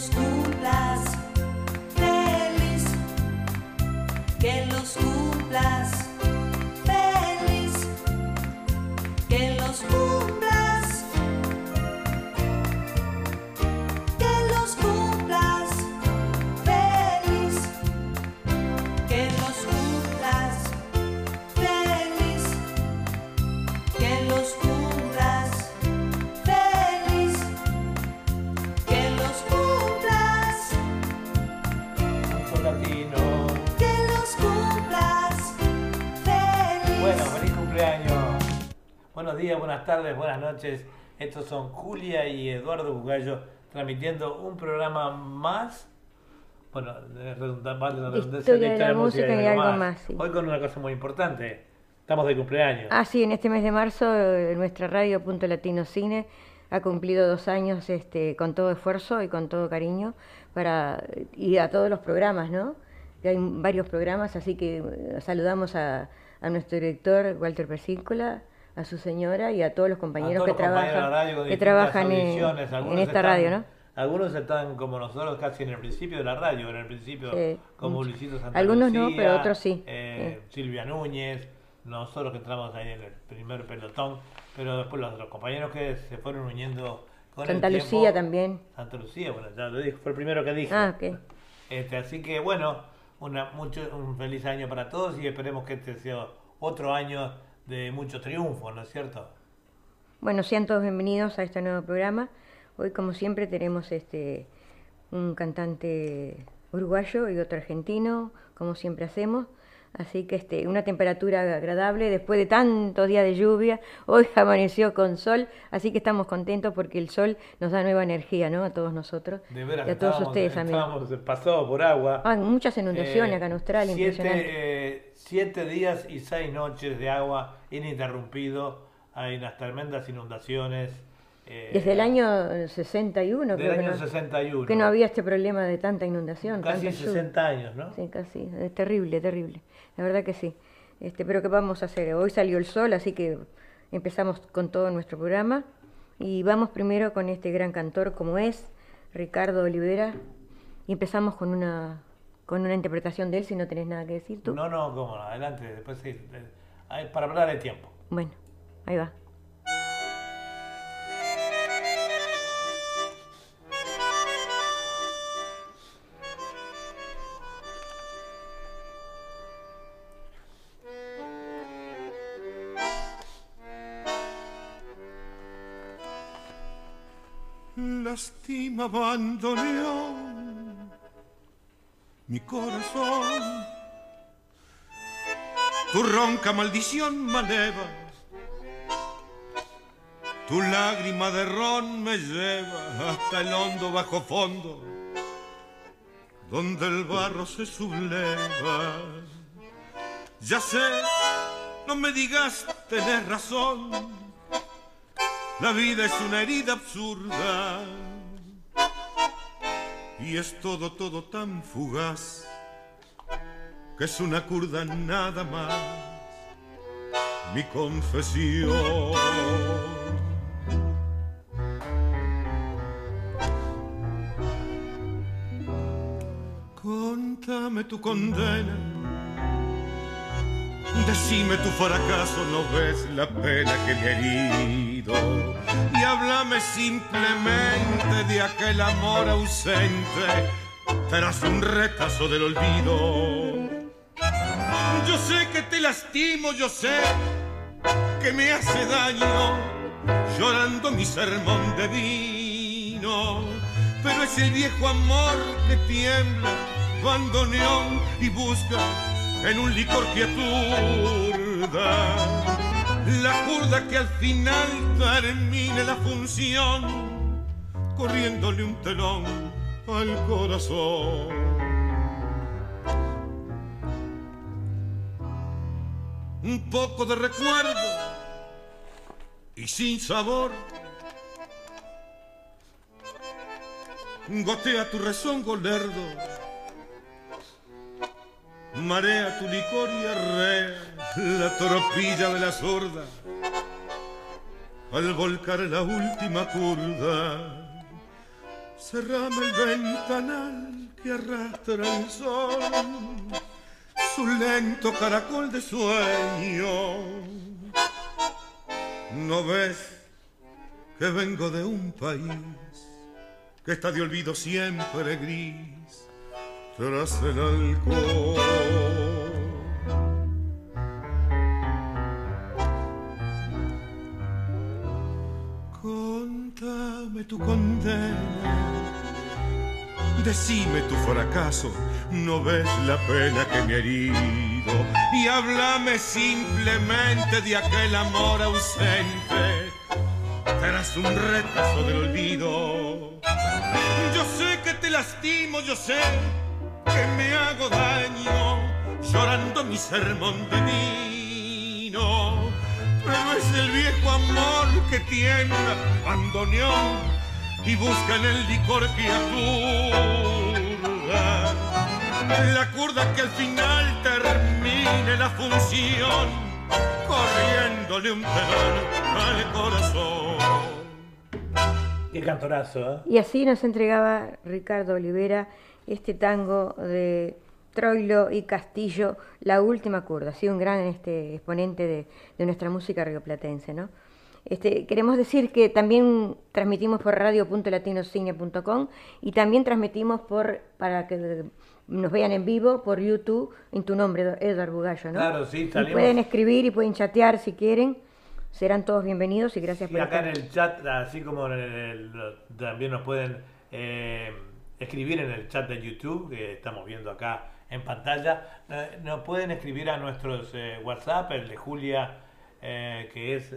los buenas tardes, buenas noches. Estos son Julia y Eduardo Bugallo transmitiendo un programa más. Bueno, vale la redundancia, de la música y algo más, sí. Hoy con una cosa muy importante. Estamos de cumpleaños. Ah, sí, en este mes de marzo eh, nuestra radio Punto Latino Cine ha cumplido dos años este, con todo esfuerzo y con todo cariño para y a todos los programas, ¿no? Hay varios programas, así que eh, saludamos a, a nuestro director Walter Persícola, a su señora y a todos los compañeros todos que los trabajan, que trabajan en, en esta están- radio, ¿no? Algunos están como nosotros casi en el principio de la radio, en el principio Sí, como. Luisito Santa Algunos no, pero otros sí. eh, Silvia Núñez, nosotros que entramos ahí en el primer pelotón, pero después los otros compañeros que se fueron uniendo con Santa el tiempo. Lucía también. Santa Lucía, bueno, ya lo dije, fue el primero que dije. Ah, ok. Este, así que bueno, una, mucho, un feliz año para todos y esperemos que este sea otro año de mucho triunfo, ¿no es cierto? Bueno, sean todos bienvenidos a este nuevo programa. Hoy, como siempre, tenemos este un cantante uruguayo y otro argentino, como siempre hacemos. Así que este, una temperatura agradable después de tantos días de lluvia. Hoy amaneció con sol, así que estamos contentos porque el sol nos da nueva energía, ¿no? A todos nosotros De veras, y a todos estábamos- ustedes, amigos. estábamos pasados por agua. Ah, muchas inundaciones Eh, acá en Australia, impresionante. siete, eh, siete días y seis noches de agua ininterrumpido. Hay unas tremendas inundaciones. eh, Desde el año 61, del creo que año no, 61. que no había este problema de tanta inundación. Casi tanta lluvia. 60 años, ¿no? Sí, casi. Es terrible, terrible. La verdad que sí. Este, pero ¿qué vamos a hacer? Hoy salió el sol, así que empezamos con todo nuestro programa. Y vamos primero con este gran cantor como es, Ricardo Olivera. Y empezamos con una, con una interpretación de él, si no tenés nada que decir tú. No, no, cómo no, adelante, después sí. eh, para hablar de tiempo. Bueno, ahí va. Lastima abandoneó mi corazón. Tu ronca maldición maleva, tu lágrima de ron me lleva hasta el hondo bajo fondo, donde el barro se subleva. Ya sé, no me digas, tenés razón. La vida es una herida absurda y es todo, todo tan fugaz que es una curda nada más. Mi confesión. Contame tu condena. Decime tu fracaso, no ves la pena que me he herido. Y háblame simplemente de aquel amor ausente tras un retazo del olvido. Yo sé que te lastimo, yo sé que me hace daño llorando mi sermón de vino. Pero es el viejo amor que tiembla, bandoneón y busca en un licor que aturda. La curda que al final termine la función, corriéndole un telón al corazón. Un poco de recuerdo y sin sabor. Gotea tu rezongo lerdo marea tu licor y arrea la tropilla de la sorda al volcar la última curda. Cerrame el ventanal que arrastra el sol, su lento caracol de sueño. ¿No ves que vengo de un país que está de olvido siempre gris tras el alcohol? Contame tu condena, decime tu fracaso, no ves la pena que me he herido. Y háblame simplemente de aquel amor ausente. Tras un retazo del olvido. Yo sé que te lastimo, yo sé que me hago daño llorando mi sermón de vino pero es el viejo amor que tiene bandoneón y busca en el licor criatura la curda que al final termine la función corriéndole un telón al corazón. Qué cantorazo, ¿eh? Y así nos entregaba Ricardo Olivera este tango de Troilo y Castillo, La Última Curda. Ha sido un gran este, exponente de, de nuestra música rioplatense, ¿no? Este, queremos decir que también transmitimos por radio.latinocine.com y también transmitimos por, para que nos vean en vivo, por YouTube, en tu nombre, Edward Bugallo, ¿no? Claro, sí, Y salimos. pueden escribir y pueden chatear si quieren. Serán todos bienvenidos y gracias Y por acá en el chat, así como en el- también nos pueden eh, escribir en el chat de YouTube, que estamos viendo acá en pantalla, eh, nos pueden escribir a nuestros eh, WhatsApp, el de Julia, eh, que es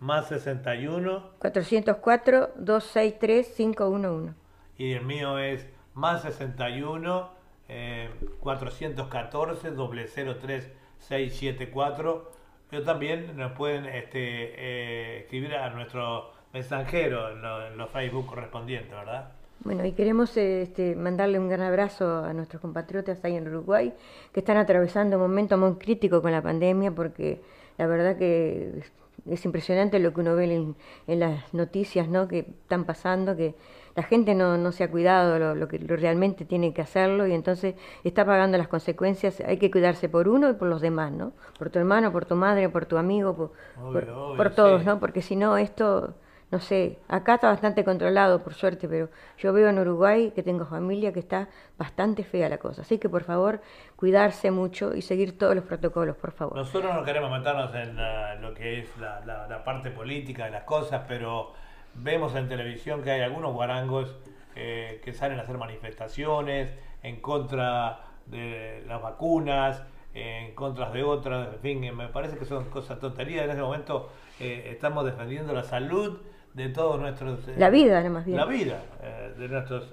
más 61, 404-263-511. y el mío es más 61, eh, 414, 003 674. Yo también nos pueden este, escribir a nuestro mensajero en, lo- en los Facebook correspondientes, ¿verdad? Bueno, y queremos este, mandarle un gran abrazo a nuestros compatriotas ahí en Uruguay que están atravesando un momento muy crítico con la pandemia porque la verdad que es, es impresionante lo que uno ve en, en las noticias ¿no? que están pasando, que la gente no, no se ha cuidado lo, lo que lo realmente tiene que hacerlo y entonces está pagando las consecuencias. Hay que cuidarse por uno y por los demás, ¿no? Por tu hermano, por tu madre, por tu amigo, por, Obvio, por- obvio, por todos, sí. ¿no? Porque si no, esto, no sé, acá está bastante controlado, por suerte, pero yo veo en Uruguay que tengo familia que está bastante fea la cosa. Así que, por favor, cuidarse mucho y seguir todos los protocolos, por favor. Nosotros no queremos meternos en la- lo que es la, la- la parte política de las cosas, pero vemos en televisión que hay algunos guarangos eh, que salen a hacer manifestaciones en contra de las vacunas, en contra de otras, en fin, me parece que son cosas tonterías. En ese momento eh, estamos defendiendo la salud de todos nuestros... eh, La vida, no más bien. La vida eh, de nuestros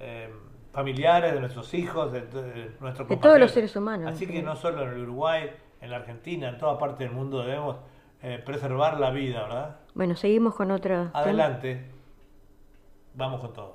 eh, familiares, de nuestros hijos, de, de nuestros De todos los seres humanos, Así que ¿no? solo en el Uruguay, en la Argentina, en toda parte del mundo debemos preservar la vida, ¿verdad? Bueno, seguimos con otra. Adelante. Vamos con todo.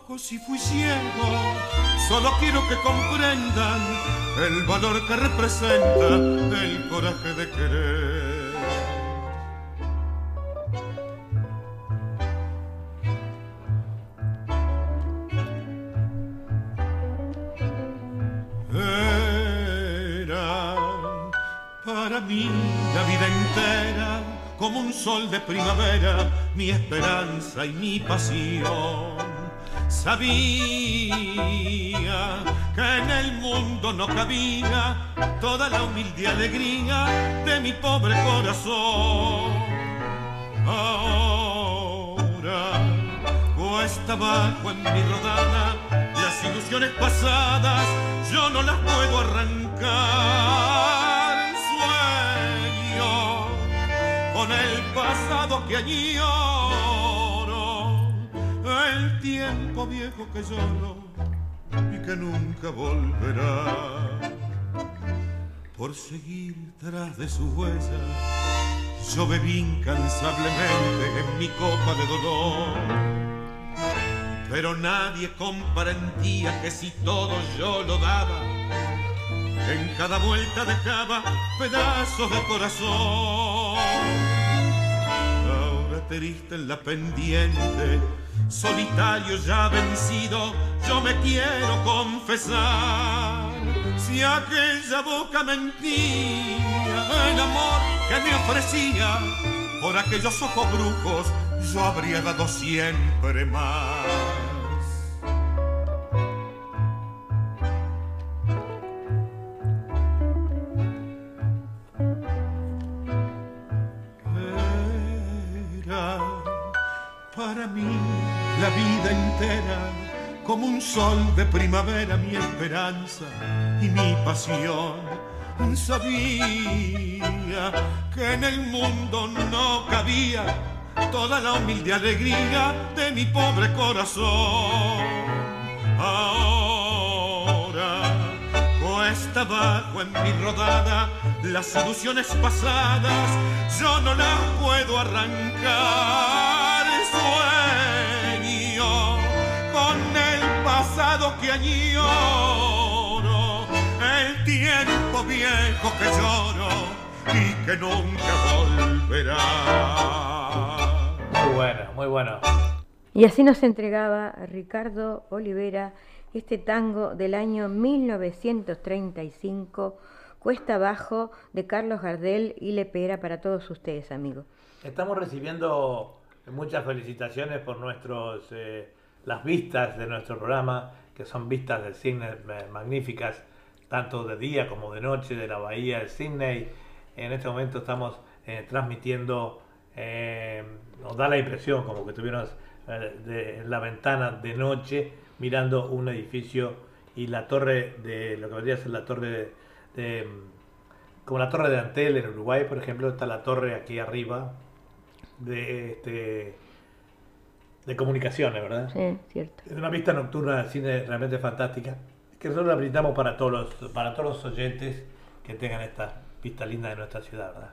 si fui ciego, solo quiero que comprendan el valor que representa el coraje de querer. Era para mí la vida entera como un sol de primavera, mi esperanza y mi pasión. Sabía que en el mundo no cabía toda la humilde alegría de mi pobre corazón. Ahora cuesta abajo en mi rodada las ilusiones pasadas, yo no las puedo arrancar. Sueño con el pasado que añoro, el tiempo viejo que lloro y que nunca volverá. Por seguir tras de su huella, yo bebí incansablemente en mi copa de dolor. Pero nadie comprendía que si todo yo lo daba, en cada vuelta dejaba pedazos de corazón. En la pendiente, solitario ya vencido, yo me quiero confesar. Si aquella boca mentía, el amor que me ofrecía, por aquellos ojos brujos, yo habría dado siempre más. La vida entera como un sol de primavera mi esperanza y mi pasión. Sabía que en el mundo no cabía toda la humilde alegría de mi pobre corazón. Ahora cuesta abajo en mi rodada las ilusiones pasadas, yo no las puedo arrancar. Pasado que añoro, el tiempo viejo que lloro y que nunca volverá. Muy bueno, muy bueno. Y así nos entregaba Ricardo Olivera este tango del año 1935, Cuesta Abajo, de Carlos Gardel y Lepera para todos ustedes, amigos. Estamos recibiendo muchas felicitaciones por nuestros eh, las vistas de nuestro programa, son vistas del cine eh, magníficas, tanto de día como de noche, de la bahía de Sydney. En este momento estamos eh, transmitiendo, eh, nos da la impresión como que tuvieron eh, la ventana de noche mirando un edificio y la torre de lo que vendría a ser la torre de, de, como la torre de Antel en Uruguay, por ejemplo, está la torre aquí arriba de este de comunicaciones, ¿verdad? Sí, cierto. Es una vista nocturna del cine realmente fantástica, que nosotros la brindamos para todos los, para todos los oyentes que tengan esta vista linda de nuestra ciudad, ¿verdad?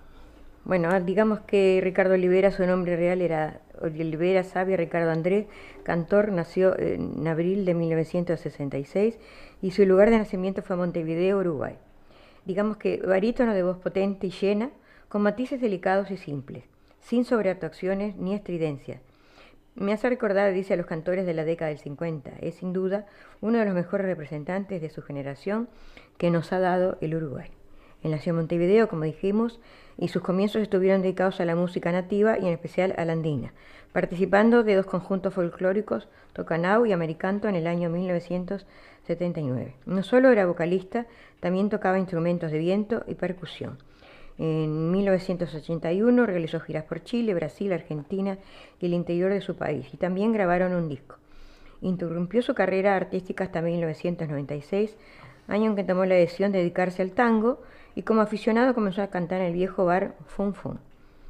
Bueno, digamos que Ricardo Olivera, su nombre real era Olivera Sabia Ricardo Andrés Cantor, nació en abril de 1966 y su lugar de nacimiento fue Montevideo, Uruguay. Digamos que barítono de voz potente y llena, con matices delicados y simples, sin sobreactuaciones ni estridencias. Me hace recordar, dice, a los cantores de la década del 50. Es sin duda uno de los mejores representantes de su generación que nos ha dado el Uruguay. Él nació en Montevideo, como dijimos, y sus comienzos estuvieron dedicados a la música nativa y en especial a la andina, participando de dos conjuntos folclóricos, Tocanau y Americanto, en el año 1979. No solo era vocalista, también tocaba instrumentos de viento y percusión. En 1981 realizó giras por Chile, Brasil, Argentina y el interior de su país, y también grabaron un disco. Interrumpió su carrera artística hasta 1996, año en que tomó la decisión de dedicarse al tango, y como aficionado comenzó a cantar en el viejo bar Fun Fun.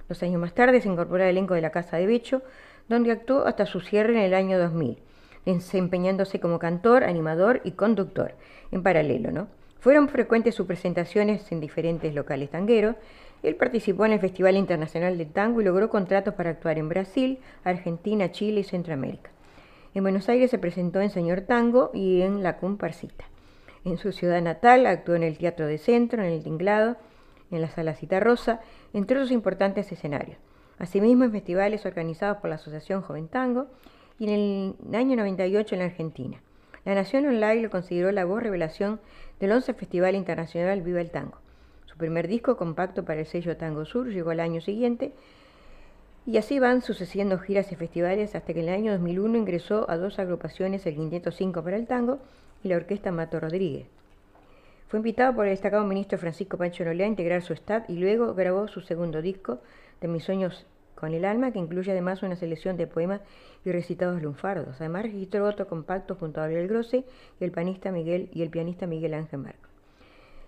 Dos años más tarde se incorporó al elenco de la Casa de Becho, donde actuó hasta su cierre en el año 2000, desempeñándose como cantor, animador y conductor, en paralelo, ¿no? Fueron frecuentes sus presentaciones en diferentes locales tangueros. Él participó en el Festival Internacional de Tango y logró contratos para actuar en Brasil, Argentina, Chile y Centroamérica. En Buenos Aires se presentó en Señor Tango y en La Comparsita. En su ciudad natal actuó en el Teatro de Centro, en el Tinglado, en la Sala Cita Rosa, entre otros importantes escenarios. Asimismo en festivales organizados por la Asociación Joven Tango y en el año 98 en Argentina. La Nación Online lo consideró la voz revelación del 11 Festival Internacional Viva el Tango. Su primer disco compacto para el sello Tango Sur llegó al año siguiente y así van sucediendo giras y festivales hasta que en el año 2001 ingresó a dos agrupaciones, el Quinteto 5 para el Tango y la orquesta Mato Rodríguez. Fue invitado por el destacado ministro Francisco Pancho Nolea a integrar su staff y luego grabó su segundo disco, De mis sueños con el alma, que incluye además una selección de poemas y recitados lunfardos. Además registró otro compacto junto a Gabriel Grosse y el pianista Miguel y el pianista Miguel Ángel Marco.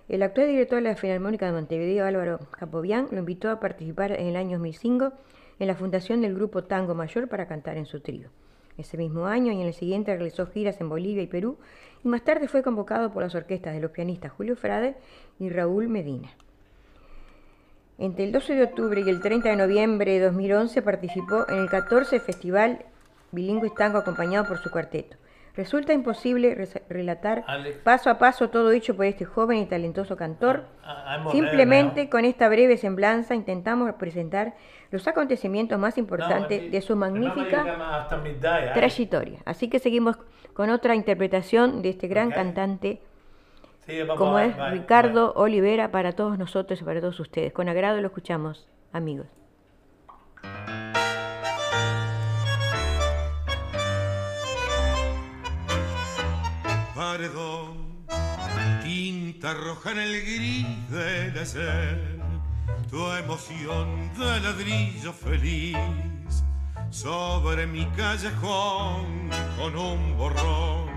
El actual director de la Filarmónica de Montevideo, Álvaro Capobian, lo invitó a participar en el año 2005 en la fundación del grupo Tango Mayor para cantar en su trío. Ese mismo año y en el siguiente realizó giras en Bolivia y Perú y más tarde fue convocado por las orquestas de los pianistas Julio Frade y Raúl Medina. Entre el 12 de octubre y el 30 de noviembre de 2011 participó en el 14 Festival Bilingüe Tango acompañado por su cuarteto. Resulta imposible relatar Alex. paso a paso todo hecho por este joven y talentoso cantor. Ah, hemos Simplemente con esta breve semblanza intentamos presentar los acontecimientos más importantes No, de su magnífica ¿eh? trayectoria. Así que seguimos con otra interpretación de este gran cantante Sí, vamos, como es Ricardo Olivera para todos nosotros y para todos ustedes. Con agrado lo escuchamos, amigos. paredón, tinta roja en el gris del ayer, tu emoción de ladrillo feliz sobre mi callejón con un borrón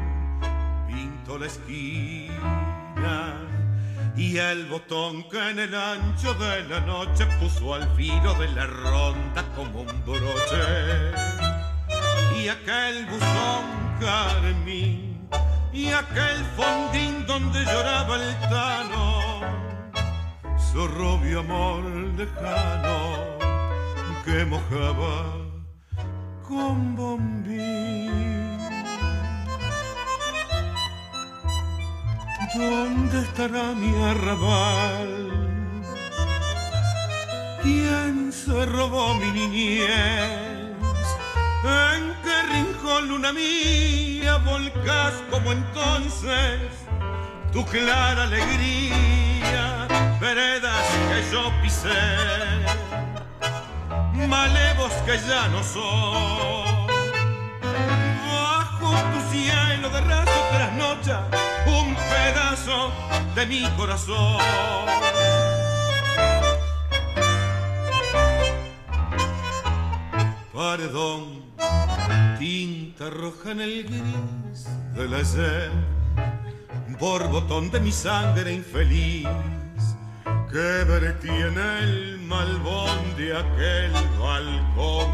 pinto la esquina y el botón que en el ancho de la noche puso al filo de la ronda como un broche. Y aquel buzón carmín y aquel fondín donde lloraba el tano su rubio amor lejano que mojaba con bombín ¿Dónde estará mi arrabal? ¿Quién se robó mi niñez? ¿En qué rincón luna mía volcás como entonces tu clara alegría? Veredas que yo pisé, malevos que ya no son. Bajo tu cielo de raso trasnocha un pedazo de mi corazón. Perdón, tinta roja en el gris del ayer, borbotón de mi sangre infeliz, que vertí en el malvón de aquel balcón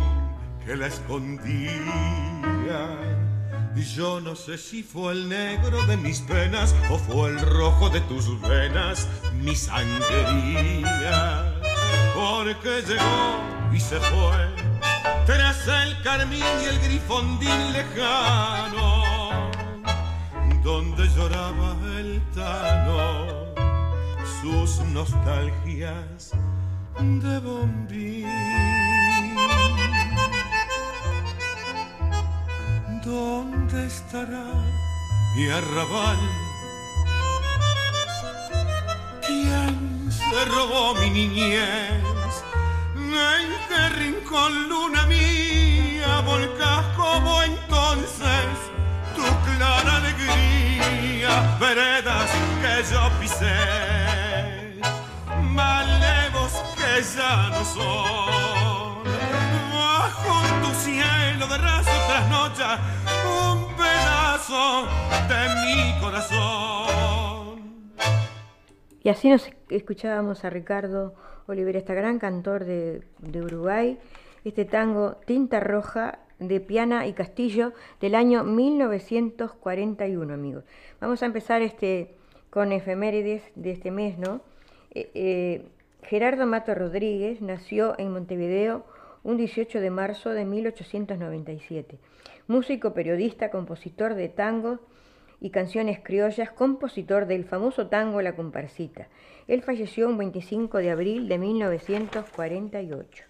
que la escondía. Yo no sé si fue el negro de mis penas o fue el rojo de tus venas, mi sangría. Porque llegó y se fue tras el carmín y el grifondín lejano, donde lloraba el tano sus nostalgias de bombín. ¿Dónde estará mi arrabal? ¿Quién se robó mi niñez? ¿En qué rincón luna mía volcás como entonces tu clara alegría? Veredas que yo pisé, malevos que ya no son. Bajo tu cielo de raso un pedazo de mi corazón. Y así nos escuchábamos a Ricardo Olivera, este gran cantor de, de Uruguay, este tango Tinta Roja de Piana y Castillo del año 1941, amigos. Vamos a empezar este con efemérides de este mes, ¿no? Eh, eh, Gerardo Mato Rodríguez nació en Montevideo un 18 de marzo de 1897. Músico, periodista, compositor de tangos y canciones criollas, compositor del famoso tango La Comparsita. Él falleció un 25 de abril de 1948.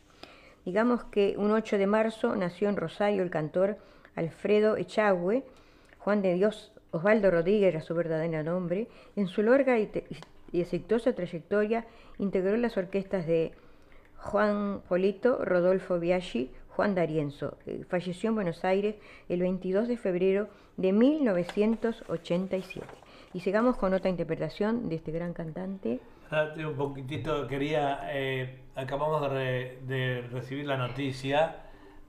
Digamos que un 8 de marzo nació en Rosario el cantor Alfredo Echagüe, Juan de Dios Osvaldo Rodríguez era su verdadero nombre. En su larga y, y exitosa trayectoria integró las orquestas de Juan Polito, Rodolfo Biaggi, Juan D'Arienzo. Falleció en Buenos Aires el 22 de febrero de 1987. Y sigamos con otra interpretación de este gran cantante. Ah, Un poquitito quería, eh, acabamos de recibir la noticia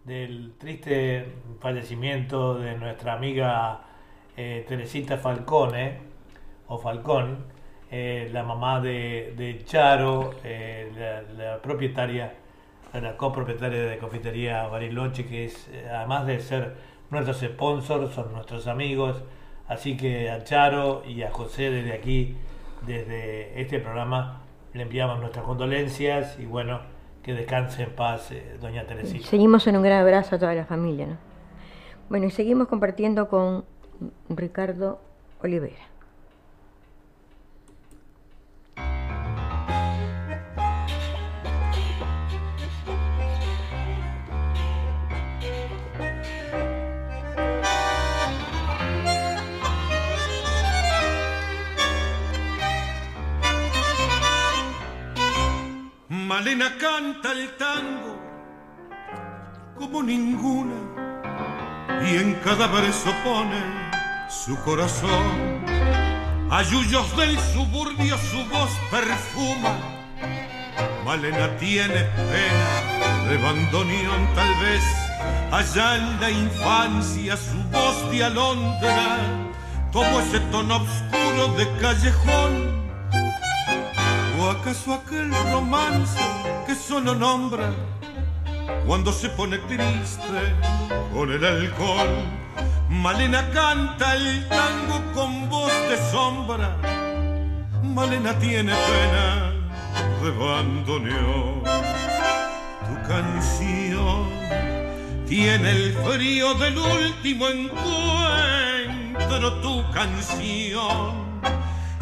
del triste fallecimiento de nuestra amiga eh, Teresita Falcone, o Falcón, eh, la mamá de, Charo, eh, la, la propietaria, la copropietaria de Confitería Bariloche, que es, eh, además de ser nuestros sponsors, son nuestros amigos. Así que a Charo y a José desde aquí, desde este programa, le enviamos nuestras condolencias y bueno, que descanse en paz, doña Teresita. Seguimos en un gran abrazo a toda la familia. ¿no? Bueno, y seguimos compartiendo con Ricardo Olivera. Malena canta el tango como ninguna y en cada verso pone su corazón. A yuyos del suburbio su voz perfuma. Malena tiene pena de bandoneón tal vez. Allá en la infancia su voz de alondra tomó ese tono oscuro de callejón. ¿O acaso aquel romance que solo nombra cuando se pone triste con el alcohol? Malena canta el tango con voz de sombra. Malena tiene pena de bandoneón. Tu canción tiene el frío del último encuentro. Tu canción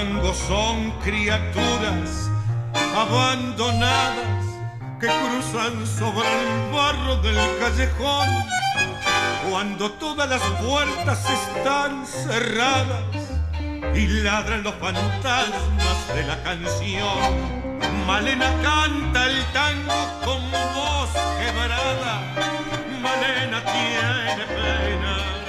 Tangos son criaturas abandonadas que cruzan sobre el barro del callejón cuando todas las puertas están cerradas y ladran los fantasmas de la canción. Malena canta el tango con voz quebrada. Malena tiene pena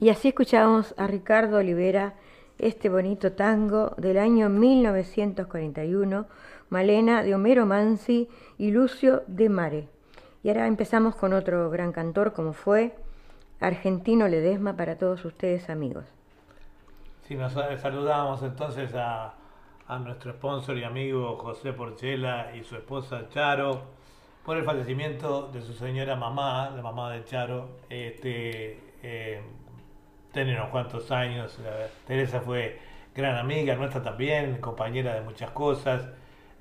Y así escuchamos a Ricardo Olivera este bonito tango del año 1941, Malena de Homero Mansi y Lucio de Mare. Y ahora empezamos con otro gran cantor como fue Argentino Ledesma para todos ustedes amigos. Sí, nos saludamos entonces a, a nuestro sponsor y amigo José Porchela y su esposa Charo por el fallecimiento de su señora mamá, la mamá de Charo. Este, tiene unos cuantos años. Teresa fue gran amiga nuestra también, compañera de muchas cosas,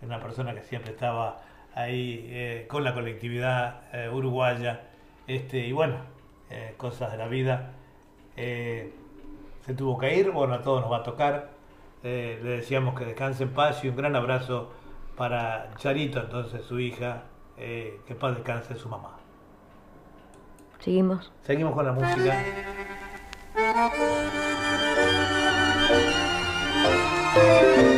una persona que siempre estaba ahí eh, con la colectividad eh, uruguaya. Este, y bueno, eh, cosas de la vida. Se tuvo que ir, bueno, a todos nos va a tocar. Le decíamos que descanse en paz y un gran abrazo para Charito, entonces su hija, que paz descanse su mamá. Seguimos. Seguimos con la música. thank you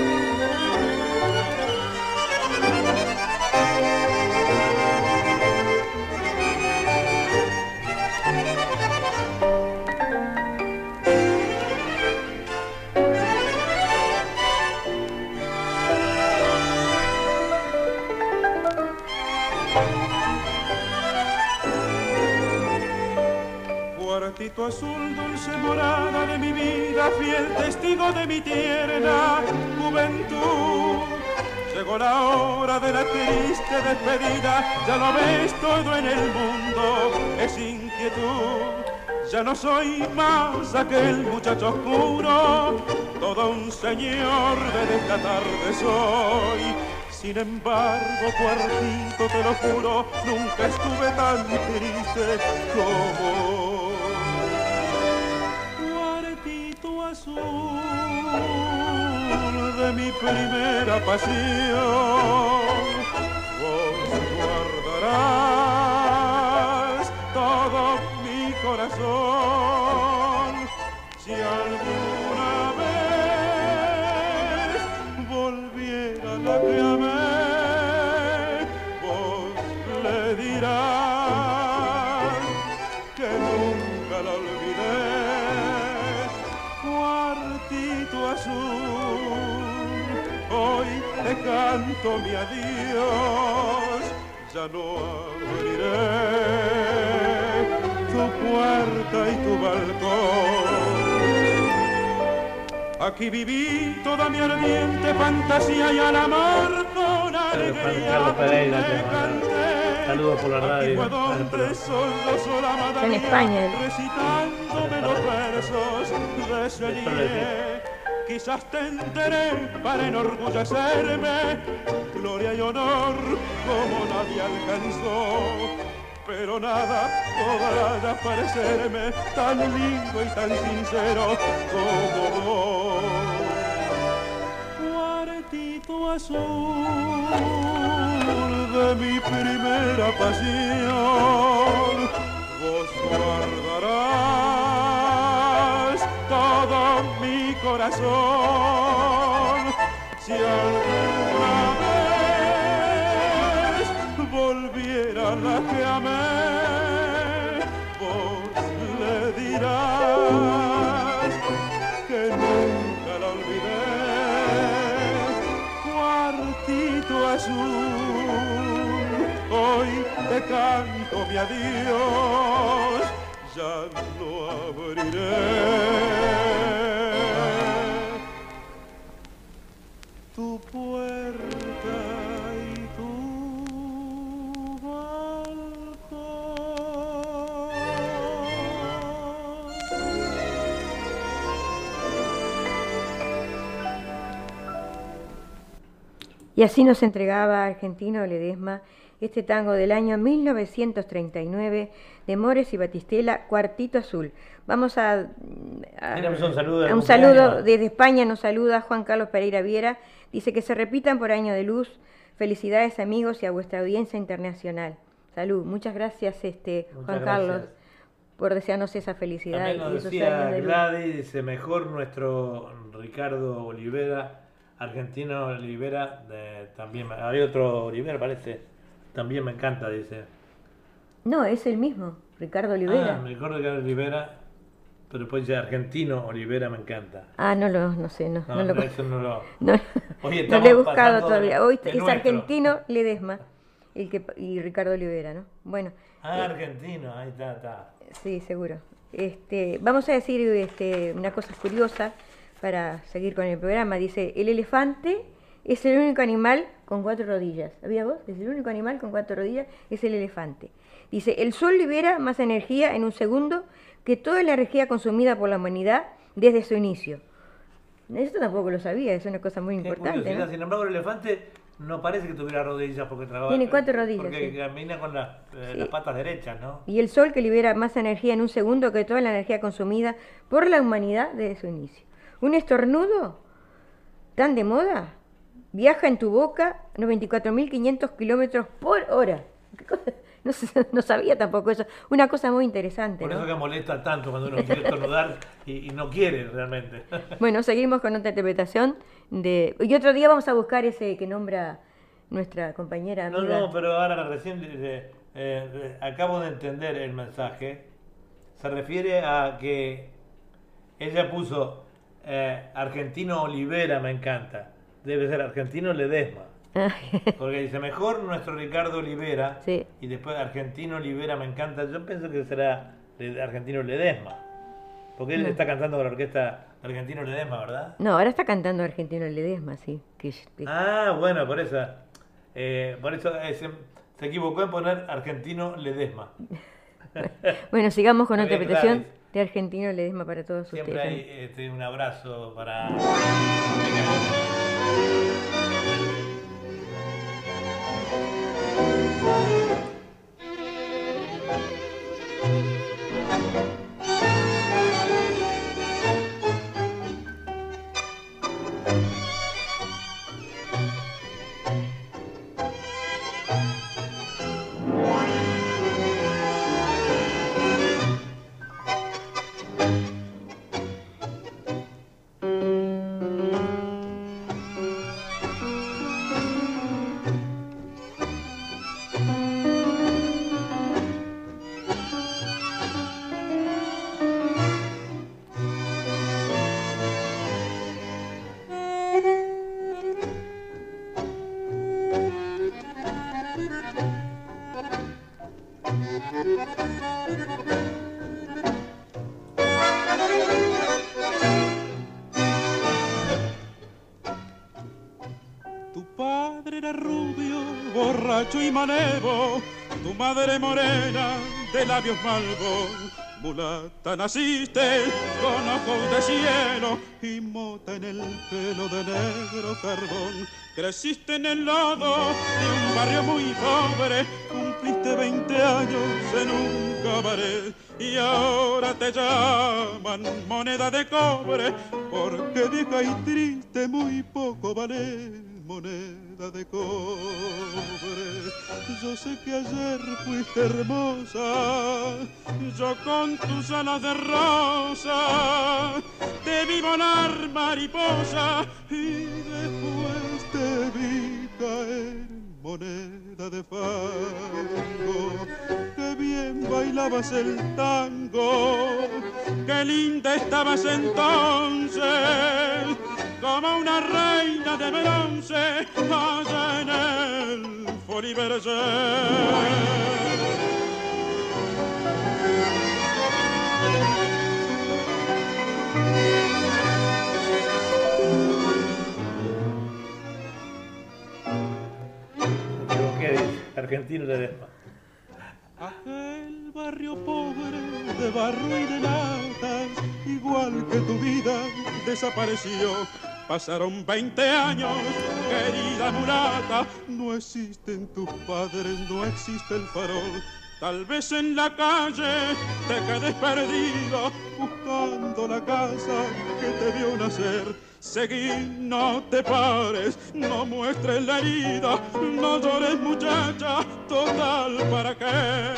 Cuartito azul, dulce morada de mi vida, fiel testigo de mi tierna juventud. Llegó la hora de la triste despedida, ya lo ves todo en el mundo, es inquietud. Ya no soy más aquel muchacho oscuro, todo un señor de esta tarde soy. Sin embargo, cuartito, te lo juro, nunca estuve tan triste como mi primera pasión, vos guardarás todo mi corazón. Si alguna canto mi adiós, ya no abriré tu puerta y tu balcón. Aquí viví toda mi ardiente fantasía y al amar con alegría Pereira, te canté. Saludos por la radio. Aquí fue donde solo sola amada Está en mía, España él. recitándome los versos de Quizás te enteré para enorgullecerme, gloria y honor como nadie alcanzó. Pero nada podrá parecerme tan lindo y tan sincero como vos. Cuartito azul de mi primera pasión, vos guardarás corazón. Si alguna vez volviera la que amé, vos le dirás que nunca la olvidé. Cuartito azul, hoy te canto mi adiós, ya no abriré puerta y tu balcón. Y así nos entregaba Argentino Ledesma este tango del año 1939 de Mores y Batistela, Cuartito Azul. Vamos a, un saludo a un saludo desde España, nos saluda Juan Carlos Pereira Viera, dice que se repitan por año de luz. Felicidades amigos y a vuestra audiencia internacional. Salud, muchas gracias este Muchas Juan gracias. Carlos por desearnos esa felicidad También y nos esos decía años de luz. Gladys, dice mejor nuestro Ricardo Olivera, argentino Olivera, de- también, hay otro Olivera parece, también me encanta, dice. No, es el mismo, Ricardo Olivera. Ah, era Olivera, pero después dice argentino Olivera me encanta. Ah, no lo, no sé, no, No, no lo no, eso no lo... No, Hoy no he buscado todavía. Hoy es nuestro. argentino Ledesma el que, y Ricardo Olivera, ¿no? Bueno, Ah, argentino, ahí está, está. sí, seguro. Este, vamos a decir este, una cosa curiosa para seguir con el programa. Dice, el elefante es el único animal con cuatro rodillas. ¿Sabías vos? Es el único animal con cuatro rodillas, es el elefante. Dice, el sol libera más energía en un segundo que toda la energía consumida por la humanidad desde su inicio. Esto tampoco lo sabía, es una cosa muy Qué importante. sin embargo el elefante no parece que tuviera rodillas porque trabaja... Tiene cuatro rodillas, Porque sí. camina con las, eh, Sí. las patas derechas, ¿no? Y el Sol que libera más energía en un segundo que toda la energía consumida por la humanidad desde su inicio. Un estornudo tan de moda viaja en tu boca 94.500 kilómetros por hora. ¿Qué cosa? No, no sabía tampoco eso. Una cosa muy interesante. Por ¿no? eso que molesta tanto cuando uno quiere estornudar y, y no quiere realmente. Bueno, seguimos con otra interpretación. de Y otro día vamos a buscar ese que nombra nuestra compañera No, no, pero ahora recién eh, eh, acabo de entender el mensaje. Se refiere a que ella puso eh, argentino Olivera, me encanta. Debe ser argentino Ledesma. Porque dice mejor nuestro Ricardo Olivera Sí. y después argentino Olivera me encanta. Yo pienso que será Argentino Ledesma. Porque él No. está cantando con la orquesta Argentino Ledesma, ¿verdad? No, ahora está cantando Argentino Ledesma, sí. Que, que- Ah, bueno, por eso. eh, por eso eh, se, se equivocó en poner Argentino Ledesma. Bueno, sigamos con interpretación Gladys. de Argentino Ledesma para todos Siempre ustedes. hay este, un abrazo para. Tu madre morena, de labios malvos. Mulata naciste con ojos de cielo y mota en el pelo de negro carbón. Creciste en el lodo de un barrio muy pobre, cumpliste 20 años en un cabaret y ahora te llaman moneda de cobre porque vieja y triste muy poco vale moneda de cobre. Yo sé que ayer fuiste hermosa, yo con tus alas de rosa te vi volar mariposa y después te vi caer moneda de fango. Qué bien bailabas el tango, qué linda estabas entonces, como una reina de bronce allá en el Foliberger. Argentino Ledesma. Aquel barrio pobre de barro y de latas, igual que tu vida, desapareció. Pasaron 20 años, querida mulata, no existen tus padres, no existe el farol. Tal vez en la calle te quedes perdido, buscando la casa que te vio nacer. Seguí, no te pares, no muestres la herida, no llores muchacha, total, ¿para qué?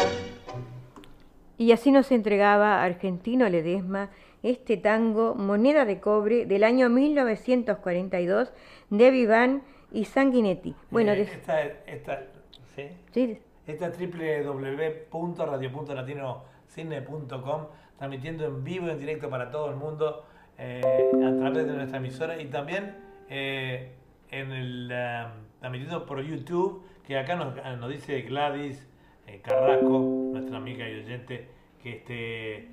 Y así nos entregaba Argentino Ledesma este tango Moneda de Cobre del año 1942 de Viván y Sanguinetti. Bueno, Eh, esta, esta, ¿sí? sí, Esta www.radio.latinocine.com, transmitiendo en vivo, en directo para todo el mundo eh, a través de nuestra emisora y también eh, en el, eh, transmitiendo por YouTube, que acá nos, nos dice Gladys Carrasco, nuestra amiga y oyente, que, este,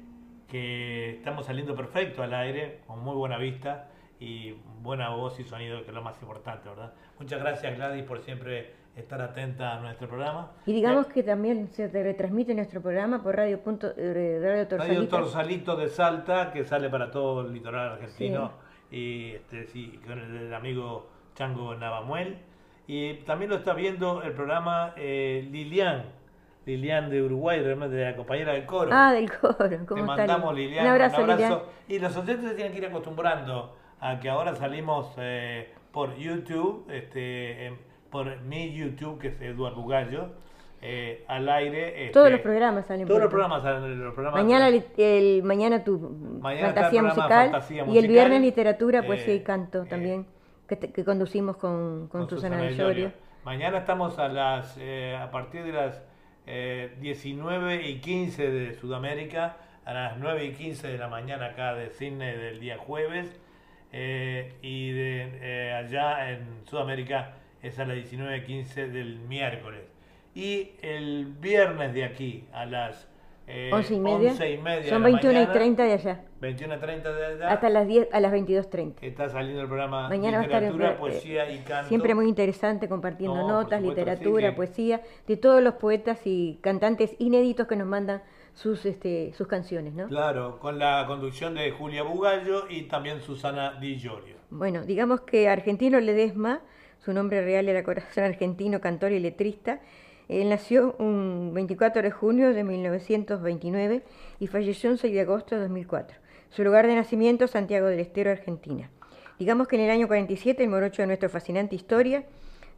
que estamos saliendo perfecto al aire, con muy buena vista y buena voz y sonido, que es lo más importante, ¿verdad? Muchas gracias Gladys por siempre estar atenta a nuestro programa. y digamos que también se te retransmite nuestro programa por Radio, punto, eh, Radio Radio Torsalito. Torsalito de Salta, que sale para todo el litoral argentino, y este, sí, con el, el amigo Chango Navamuel. Y también lo está viendo el programa eh, Lilian, Lilian de Uruguay, realmente de la compañera del coro. Ah, del coro. Te ¿Cómo está? mandamos Lili? Lilian, Un abrazo, Lilian. Y los oyentes se tienen que ir acostumbrando a que ahora salimos eh, por YouTube, este, em, por mi YouTube, que es Eduardo Bugallo, eh, al aire. Todos este, los programas salen Todos por los programas salen, los programas Mañana, li- el, mañana tu Mañana el fantasía, musical, Fantasía y el Musical, viernes literatura, poesía y eh, canto eh, también, que, te- que conducimos con, con, Susana del Llorio. Mañana estamos a las a partir de las eh, 19 y 15 de Sudamérica, a las 9 y 15 de la mañana acá de Sydney del día jueves, eh, y de eh, allá en Sudamérica es a las 19 y 15 del miércoles. Y el viernes de aquí a las eh, 11 y media. 11 y media Son la 21 y mañana, 30 de allá. 21 y 30 de allá. Hasta las 10, a las 22.30. que está saliendo el programa Mañana va a estar en Literatura, eh, Poesía y Canto. Siempre muy interesante compartiendo No, notas, supuesto, literatura, sí, poesía, de todos los poetas y cantantes inéditos que nos mandan sus, este, sus canciones, ¿no? Claro, con la conducción de Julia Bugallo y también Susana Di Giorgio. Bueno, digamos que Argentino Ledesma, su nombre real era Corazón Argentino, cantor y letrista. Él nació un 24 de junio de 1929 y falleció un 6 de agosto de 2004. Su lugar de nacimiento, Santiago del Estero, Argentina. Digamos que en el año 47, el morocho de nuestra fascinante historia,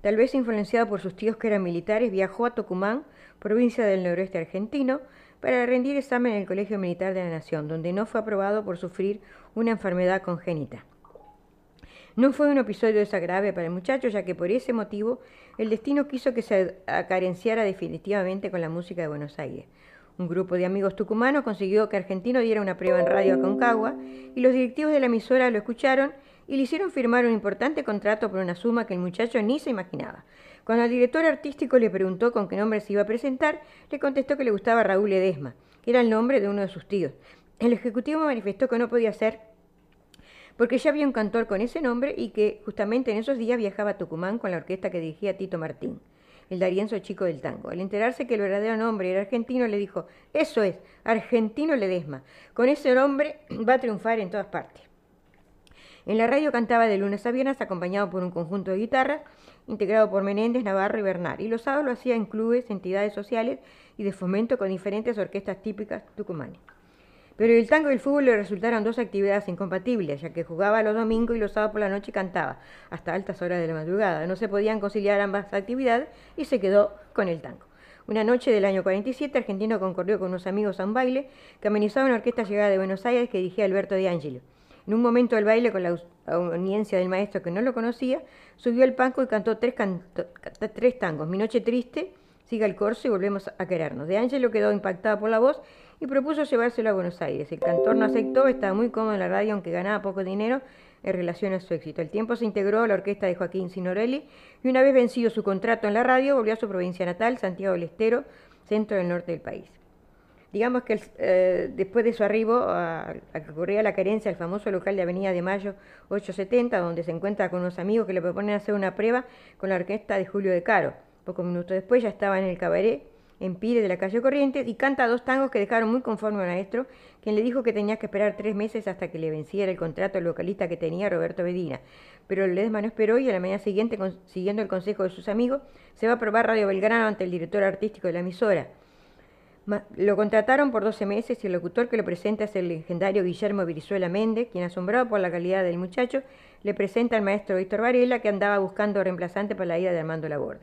tal vez influenciado por sus tíos que eran militares, viajó a Tucumán, provincia del noroeste argentino, para rendir examen en el Colegio Militar de la Nación, donde no fue aprobado por sufrir una enfermedad congénita. No fue un episodio desagradable para el muchacho, ya que por ese motivo el destino quiso que se acarenciara definitivamente con la música de Buenos Aires. Un grupo de amigos tucumanos consiguió que Argentino diera una prueba en radio a Concagua y los directivos de la emisora lo escucharon y le hicieron firmar un importante contrato por una suma que el muchacho ni se imaginaba. Cuando el director artístico le preguntó con qué nombre se iba a presentar, le contestó que le gustaba Raúl Ledesma, que era el nombre de uno de sus tíos. El ejecutivo manifestó que no podía ser porque ya había un cantor con ese nombre y que justamente en esos días viajaba a Tucumán con la orquesta que dirigía Tito Martín, el darienzo chico del tango. Al enterarse que el verdadero nombre era argentino, le dijo, eso es, Argentino Ledesma, con ese nombre va a triunfar en todas partes. En la radio cantaba de lunes a viernes acompañado por un conjunto de guitarras integrado por Menéndez, Navarro y Bernal, y los sábados lo hacía en clubes, entidades sociales y de fomento con diferentes orquestas típicas tucumanes. Pero el tango y el fútbol le resultaron dos actividades incompatibles, ya que jugaba los domingos y los sábados por la noche y cantaba, hasta altas horas de la madrugada. No se podían conciliar ambas actividades y se quedó con el tango. Una noche del año 47, Argentino concurrió con unos amigos a un baile que amenizaba una orquesta llegada de Buenos Aires que dirigía Alberto de Angelo. En un momento del baile, con la audiencia del maestro que no lo conocía, subió al palco y cantó tres, tangos. Mi noche triste, Siga el corso y volvemos a querernos. De Angelo quedó impactada por la voz y propuso llevárselo a Buenos Aires. El cantor no aceptó, estaba muy cómodo en la radio, aunque ganaba poco dinero en relación a su éxito. El tiempo se integró a la orquesta de Joaquín Sinorelli y una vez vencido su contrato en la radio, volvió a su provincia natal, Santiago del Estero, centro del norte del país. Digamos que eh, después de su arribo a, que ocurría la carencia al famoso local de Avenida de Mayo 870, donde se encuentra con unos amigos que le proponen hacer una prueba con la orquesta de Julio de Caro. Pocos minutos después ya estaba en el cabaret en Pire de la calle Corrientes y canta dos tangos que dejaron muy conforme al maestro, quien le dijo que tenía que esperar tres meses hasta que le venciera el contrato al vocalista que tenía Roberto Medina. Pero Ledesma no esperó y a la mañana siguiente, siguiendo el consejo de sus amigos, se va a probar Radio Belgrano ante el director artístico de la emisora. Lo contrataron por 12 meses y el locutor que lo presenta es el legendario Guillermo Virizuela Méndez, quien asombrado por la calidad del muchacho, le presenta al maestro Víctor Varela, que andaba buscando reemplazante para la ida de Armando Laborde.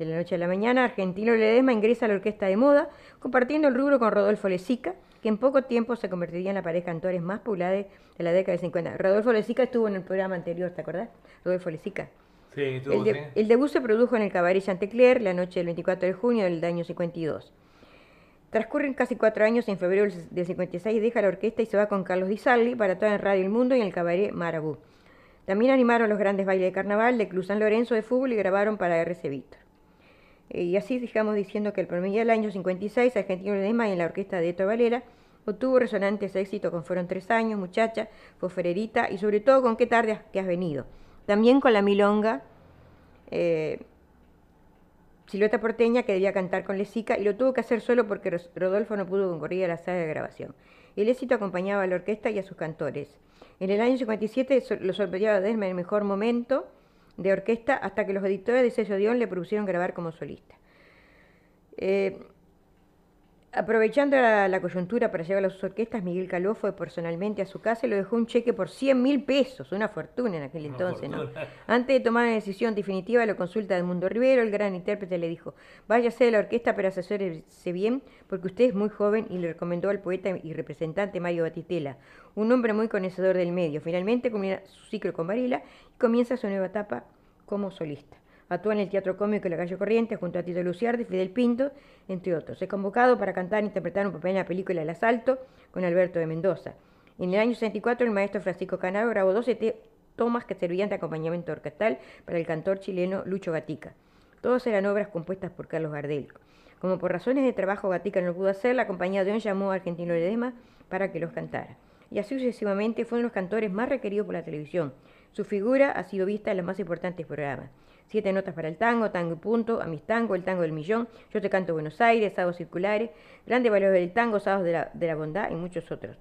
De la noche a la mañana, Argentino Ledesma ingresa a la orquesta de moda, compartiendo el rubro con Rodolfo Lezica, que en poco tiempo se convertiría en la pareja de cantores más popular de la década de 50. Rodolfo Lezica estuvo en el programa anterior, ¿te acordás? Rodolfo Lezica. Sí, estuvo, El, de- sí. el debut se produjo en el Cabaret Chantecler la noche del 24 de junio del año 52. Transcurren casi cuatro años en febrero del 56 deja la orquesta y se va con Carlos Di para actuar en Radio El Mundo y en el Cabaret Marabú. También animaron los grandes bailes de carnaval de Club San Lorenzo de fútbol y grabaron para RC Víctor. Eh, Y así digamos diciendo que el promedio del año 56, Argentino Ledesma y en la orquesta de Eto Valera obtuvo resonantes éxitos con Fueron Tres Años, Muchacha, Fosfererita y sobre todo con Qué tarde has- que has venido. También con la milonga eh, Silueta Porteña que debía cantar con Lezica y lo tuvo que hacer solo porque Rodolfo no pudo concurrir a la sala de grabación. El éxito acompañaba a la orquesta y a sus cantores. En el año 57 so- lo sorprendió a Ledesma en el mejor momento de orquesta hasta que los editores de sello Dion le propusieron grabar como solista. Eh, aprovechando la, la coyuntura para llevar a sus orquestas, Miguel Caló fue personalmente a su casa y lo dejó un cheque por 100 mil pesos, una fortuna en aquel Una entonces, ¿no? Antes de tomar una decisión definitiva, lo consulta Edmundo Rivero, el gran intérprete, le dijo, váyase de la orquesta, pero asesórese bien, porque usted es muy joven, y le recomendó al poeta y representante Mario Batistela, un hombre muy conocedor del medio. Finalmente culmina su ciclo con Varela y comienza su nueva etapa como solista. Actúa en el Teatro Cómico de la Calle Corrientes junto a Tito Luciardi, Fidel Pinto, entre otros. Es convocado para cantar e interpretar un papel en la película El Asalto con Alberto de Mendoza. En el año 64, el maestro Francisco Canaro grabó 12 te- tomas que servían de acompañamiento orquestal para el cantor chileno Lucho Gatica. Todas eran obras compuestas por Carlos Gardel. Como por razones de trabajo Gatica no pudo hacer, la compañía de On llamó a Argentino Ledesma para que los cantara. Y así sucesivamente fueron los cantores más requeridos por la televisión. Su figura ha sido vista en los más importantes programas. Siete notas para el tango, tango y punto, a mis tango, el tango del millón, yo te canto Buenos Aires, sábados circulares, grande valor del tango, sábados de la, de la bondad y muchos otros.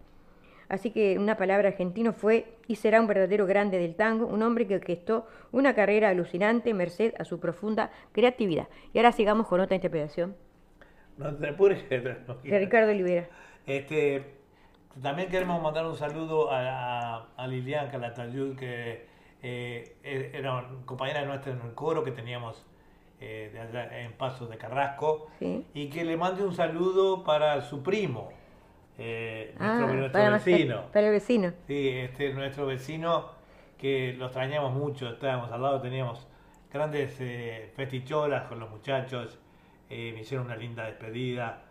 Así que una palabra argentino fue y será un verdadero grande del tango, un hombre que orquestó una carrera alucinante merced a su profunda creatividad. Y ahora sigamos con otra interpretación No te apures, que te- no de. Ricardo Olivera. Este, también queremos mandar un saludo a, a, a Lilian Calatayud, que eh, e- era una compañera nuestra en el coro que teníamos eh, de allá en Pasos de Carrasco, Sí. y que le mande un saludo para su primo, eh, nuestro, Ah, nuestro para, más- vecino. para el vecino. Sí, este, nuestro vecino que lo extrañamos mucho, estábamos al lado, teníamos grandes eh, festicholas con los muchachos, eh, me hicieron una linda despedida,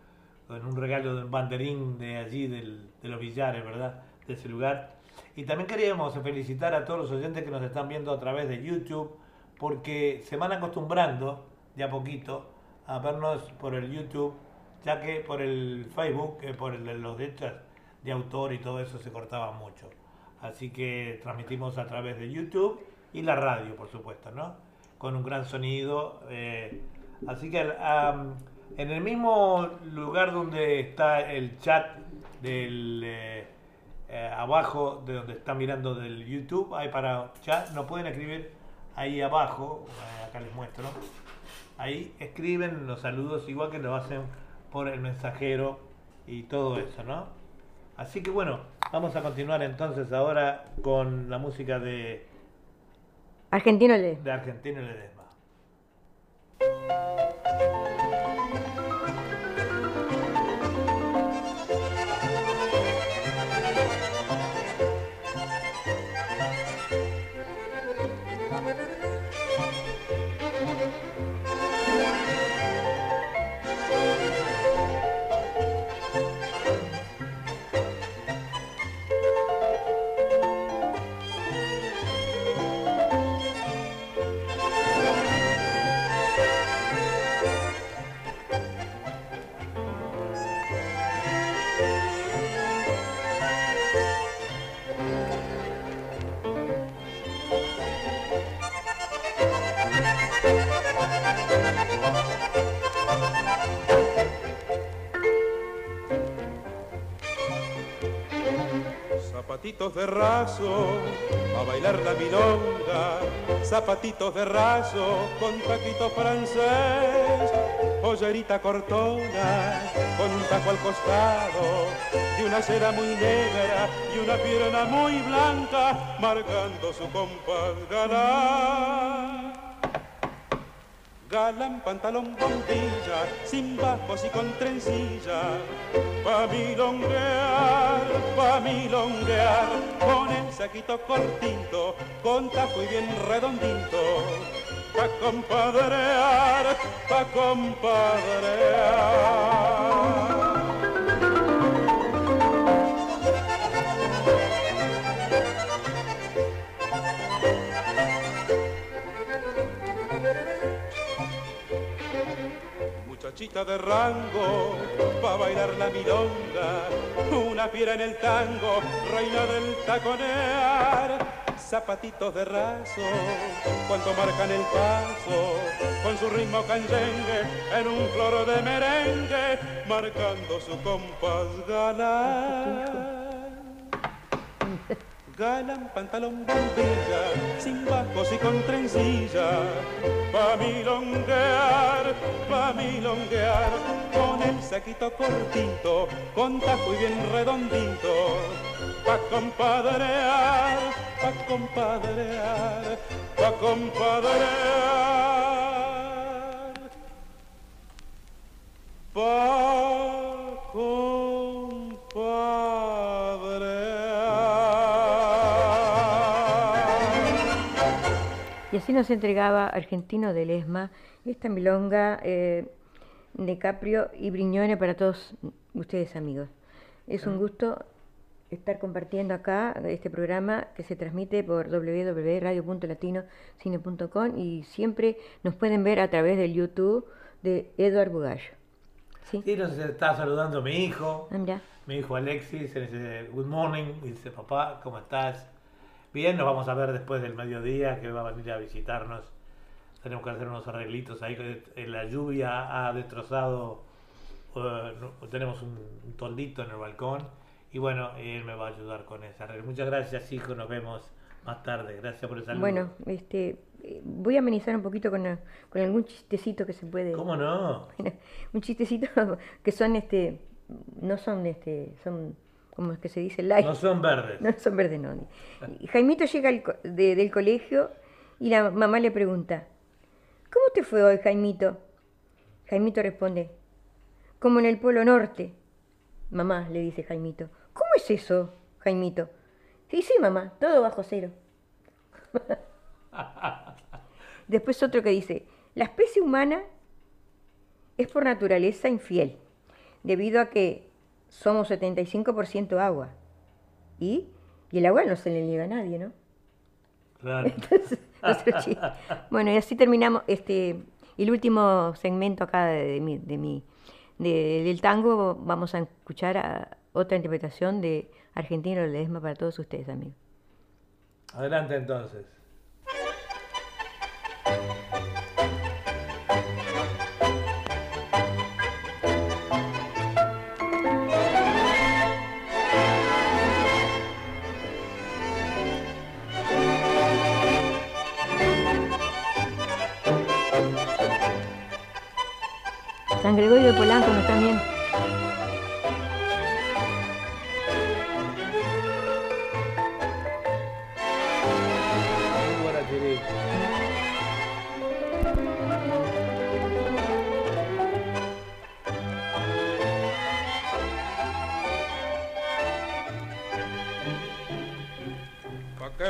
con un regalo de un banderín de allí, del- de los billares, ¿verdad? De ese lugar. Y también queríamos felicitar a todos los oyentes que nos están viendo a través de YouTube, porque se van acostumbrando de a poquito a vernos por el YouTube, ya que por el Facebook, eh, por el los derechos de autor y todo eso se cortaba mucho. Así que transmitimos a través de YouTube y la radio, por supuesto, ¿no? Con un gran sonido. eh, así que am, en el mismo lugar donde está el chat del eh, eh, abajo de donde están mirando del YouTube, hay para chat, nos pueden escribir ahí abajo, eh, acá les muestro. Ahí escriben los saludos igual que lo hacen por el mensajero y todo eso, ¿no? Así que bueno, vamos a continuar entonces ahora con la música de, Argentino le. de Argentino Ledesma. Zapatitos de raso, a bailar la milonga, zapatitos de raso, con taquito francés, pollerita cortona, con un taco al costado, de una seda muy negra y una pierna muy blanca, marcando su compás galán. Galán, pantalón, bombilla, sin bajos y con trencilla. Pa' milonguear, pa' milonguear, con el saquito cortito, con taco y bien redondito. Pa' compadrear, pa' compadrear. Muchachita de rango, pa' bailar la milonga, una fiera en el tango, reina del taconear. Zapatitos de raso, cuando marcan el paso, con su ritmo canyengue, en un floro de merengue, marcando su compás galán. Galán, pantalón, bombilla, sin bajos y con trencilla, pa' milonguear, pa' milonguear, con el saquito cortito, con tajo y bien redondito, pa' compadrear, pa' compadrear, pa' compadrear, Y así nos entregaba Argentino del ESMA esta milonga eh, de Caprio y Briñone para todos ustedes amigos. Es un gusto estar compartiendo acá este programa que se transmite por www.radio.latinocine.com y siempre nos pueden ver a través del YouTube de Eduard Bugallo. Sí. Sí, nos está saludando mi hijo. Ah. Mi hijo Alexis, good morning, dice papá, ¿cómo estás? Bien, nos vamos a ver después del mediodía, que va a venir a visitarnos. Tenemos que hacer unos arreglitos ahí, que eh, la lluvia ha destrozado, eh, tenemos un, un toldito en el balcón, y bueno, él me va a ayudar con ese arreglo. Muchas gracias, hijo, nos vemos más tarde. Gracias por el saludo. Bueno, este, eh, voy a amenizar un poquito con, eh, con algún chistecito que se puede. ¿Cómo no? un chistecito que son, este, no son, este, son, como es que se dice, light. No son verdes. No son verdes, no. Y Jaimito llega al co- de- del colegio y la mamá le pregunta, ¿cómo te fue hoy, Jaimito? Jaimito responde, como en el Polo Norte. Mamá, le dice Jaimito, ¿cómo es eso, Jaimito? Sí, sí, mamá, todo bajo cero. Después otro que dice, la especie humana es por naturaleza infiel, debido a que somos 75% agua. Y, y el agua no se le niega a nadie, ¿no? Claro. Chiste. Bueno, y así terminamos este el último segmento acá de, de mi, de mi- de- del tango. Vamos a escuchar a otra interpretación de Argentino Ledesma para todos ustedes, amigos. Adelante entonces. San Gregorio de Polanco, ¿no están bien?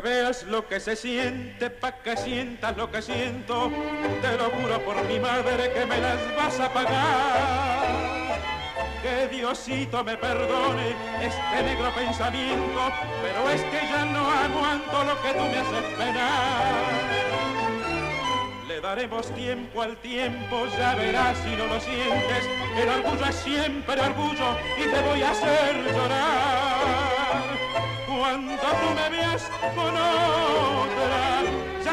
Que veas lo que se siente, pa' que sientas lo que siento, te lo juro por mi madre que me las vas a pagar. Que Diosito me perdone este negro pensamiento, pero es que ya no aguanto lo que tú me haces penar. Le daremos tiempo al tiempo, ya verás si no lo sientes. El orgullo es siempre orgullo y te voy a hacer llorar. Cuando tú me veas con otra, ya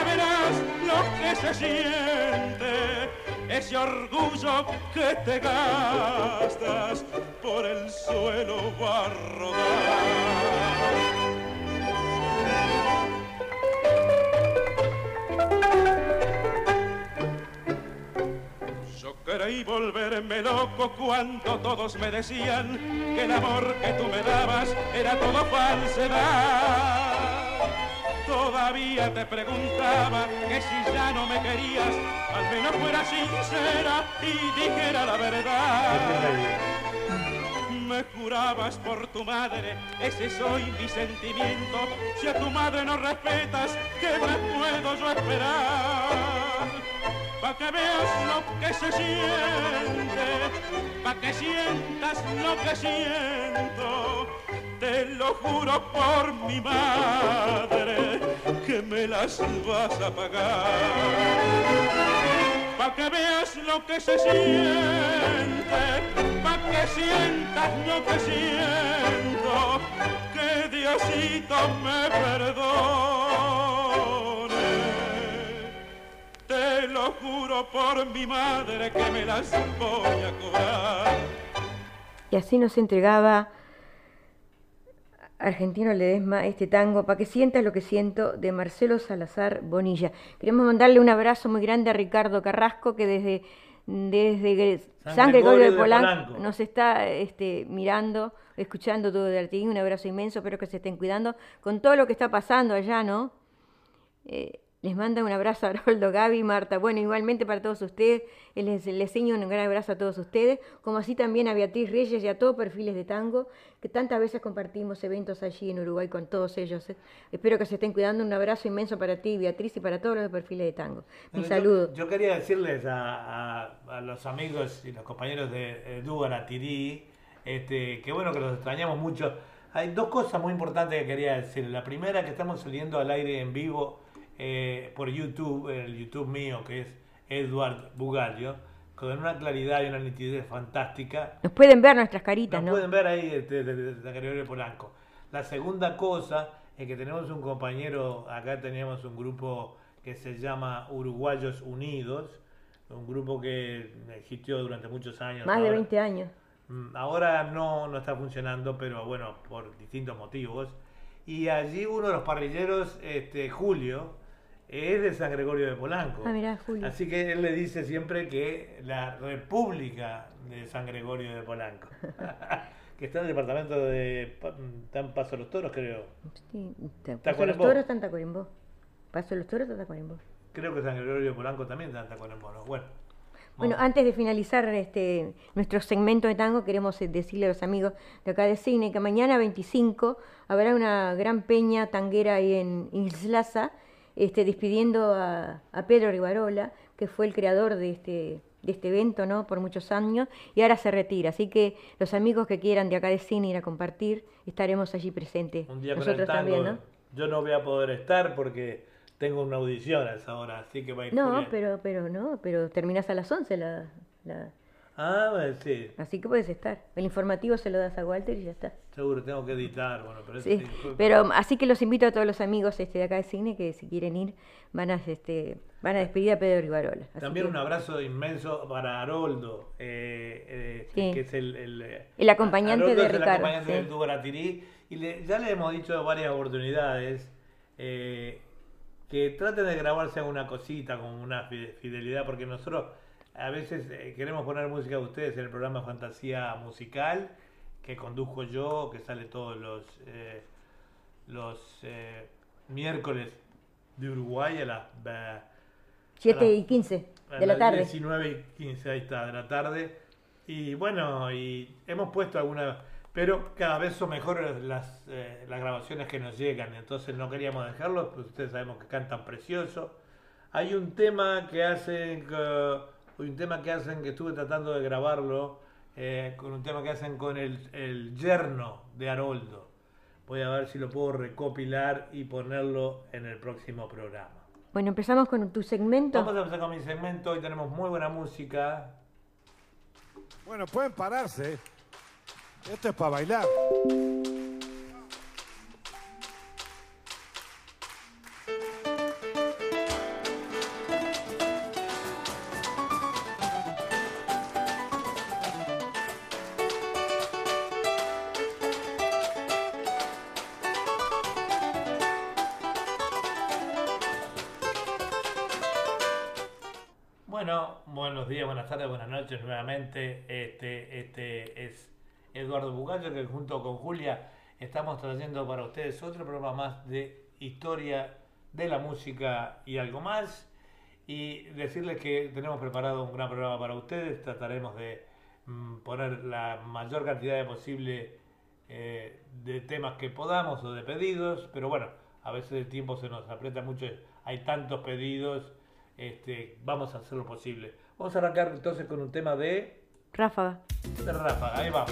lo que se siente. Ese orgullo que te gastas por el suelo va a rodar. Volverme loco cuando todos me decían que el amor que tú me dabas era todo falsedad. Todavía te preguntaba que si ya no me querías, al menos fuera sincera y dijera la verdad. Me jurabas por tu madre, ese soy mi sentimiento. Si a tu madre no respetas, ¿qué más puedo yo esperar? Pa' que veas lo que se siente, pa' que sientas lo que siento. Te lo juro por mi madre, que me las vas a pagar pa' que veas lo que se siente, pa' que sientas lo que siento, que Diosito me perdone. Lo juro por mi madre que me las voy a cobrar. Y así nos entregaba Argentino Ledesma este tango, para que sientas lo que siento, de Marcelo Salazar Bonilla. Queremos mandarle un abrazo muy grande a Ricardo Carrasco, que desde, desde San, San Gregorio, Gregorio de de Polanco, Polanco. nos está este, mirando, escuchando todo de Artiguín. Un abrazo inmenso, espero que se estén cuidando con todo lo que está pasando allá, ¿no? Eh, les manda un abrazo a Aroldo, Gaby, Marta. Bueno, igualmente para todos ustedes, les, les enseño un gran abrazo a todos ustedes, como así también a Beatriz Reyes y a todos Perfiles de Tango, que tantas veces compartimos eventos allí en Uruguay con todos ellos. eh. Espero que se estén cuidando. Un abrazo inmenso para ti, Beatriz, y para todos los Perfiles de Tango. Mi Bueno, saludo. Yo, yo quería decirles a, a- a los amigos y los compañeros de Edu Aratirí, este, que bueno que los extrañamos mucho. Hay dos cosas muy importantes que quería decir. La primera que estamos saliendo al aire en vivo eh, por YouTube, el YouTube mío que es Edward Bugallo. con una claridad y una nitidez fantástica. Nos pueden ver nuestras caritas, Nos ¿no? pueden ver ahí de, de, de- de Gregorio Polanco. La segunda cosa es que tenemos un compañero, acá teníamos un grupo que se llama Uruguayos Unidos, un grupo que existió durante muchos años. Más de ahora- 20 años. Mm, Ahora no, no está funcionando, pero bueno, por distintos motivos. Y allí uno de los parrilleros, este, Julio, es de San Gregorio de Polanco. Ah, mirá, Julio. Así que él le dice siempre que la República de San Gregorio de Polanco, que está en el departamento de está en Paso de los Toros, creo. Sí, Paso de los. Toros está en Tacuarembó. Paso de los Toros está en Tacuarembó. Creo que San Gregorio de Polanco también está en Tacuarembó, ¿no? Bueno, Bueno, antes de finalizar este nuestro segmento de tango, queremos eh, decirle a los amigos de acá de cine que mañana 25 habrá una gran peña tanguera ahí en Islaza, este, despidiendo a, a Pedro Rivarola, que fue el creador de este, de este evento ¿no? por muchos años, y ahora se retira. Así que los amigos que quieran de acá de cine ir a compartir, estaremos allí presentes. un día con Nosotros el tango, también, ¿no? yo no voy a poder estar porque tengo una audición a esa hora, así que va a ir No, Julián. pero, pero no, pero terminás a las 11 la, la- Ah, bueno, sí, Así que puedes estar. El informativo se lo das a Walter y ya está. seguro, tengo que editar, bueno, pero Sí, pero así que los invito a todos los amigos este, de acá de cine que si quieren ir van a este van a despedir a Pedro Rivarola. Así También que un abrazo inmenso para Haroldo, eh, eh, Sí. que es el, el, eh, El acompañante Haroldo de es el Ricardo, acompañante sí. del Tubo Ratirí, y le- ya le hemos dicho varias oportunidades eh, que traten de grabarse alguna cosita con una fi- fidelidad, porque nosotros a veces eh, queremos poner música de ustedes en el programa Fantasía Musical, que conduzco yo, que sale todos los, eh, los eh, miércoles de Uruguay a las... eh, 7 a y las- 15 a de la tarde. 19 y 15, ahí está, de la tarde. Y bueno, y hemos puesto alguna, pero cada vez son mejores las, las grabaciones que nos llegan, entonces no queríamos dejarlos, pues ustedes sabemos que cantan precioso. Hay un tema que hacen, que- un tema que hacen que estuve tratando de grabarlo, eh, con un tema que hacen con el, el yerno de Haroldo. Voy a ver si lo puedo recopilar y ponerlo en el próximo programa. Bueno, empezamos con tu segmento. Vamos a empezar con mi segmento. Hoy tenemos muy buena música. Bueno, pueden pararse. Esto es para bailar. Noches nuevamente. Este, este es Eduardo Bugallo que junto con Julia estamos trayendo para ustedes otro programa más de historia de la música y algo más. Y decirles que tenemos preparado un gran programa para ustedes. Trataremos de mm, poner la mayor cantidad de posible eh, de temas que podamos o de pedidos. Pero bueno, a veces el tiempo se nos aprieta mucho. Hay tantos pedidos. Este, vamos a hacer lo posible. Vamos a arrancar entonces con un tema de, Ráfaga. de Ráfaga. Ahí vamos.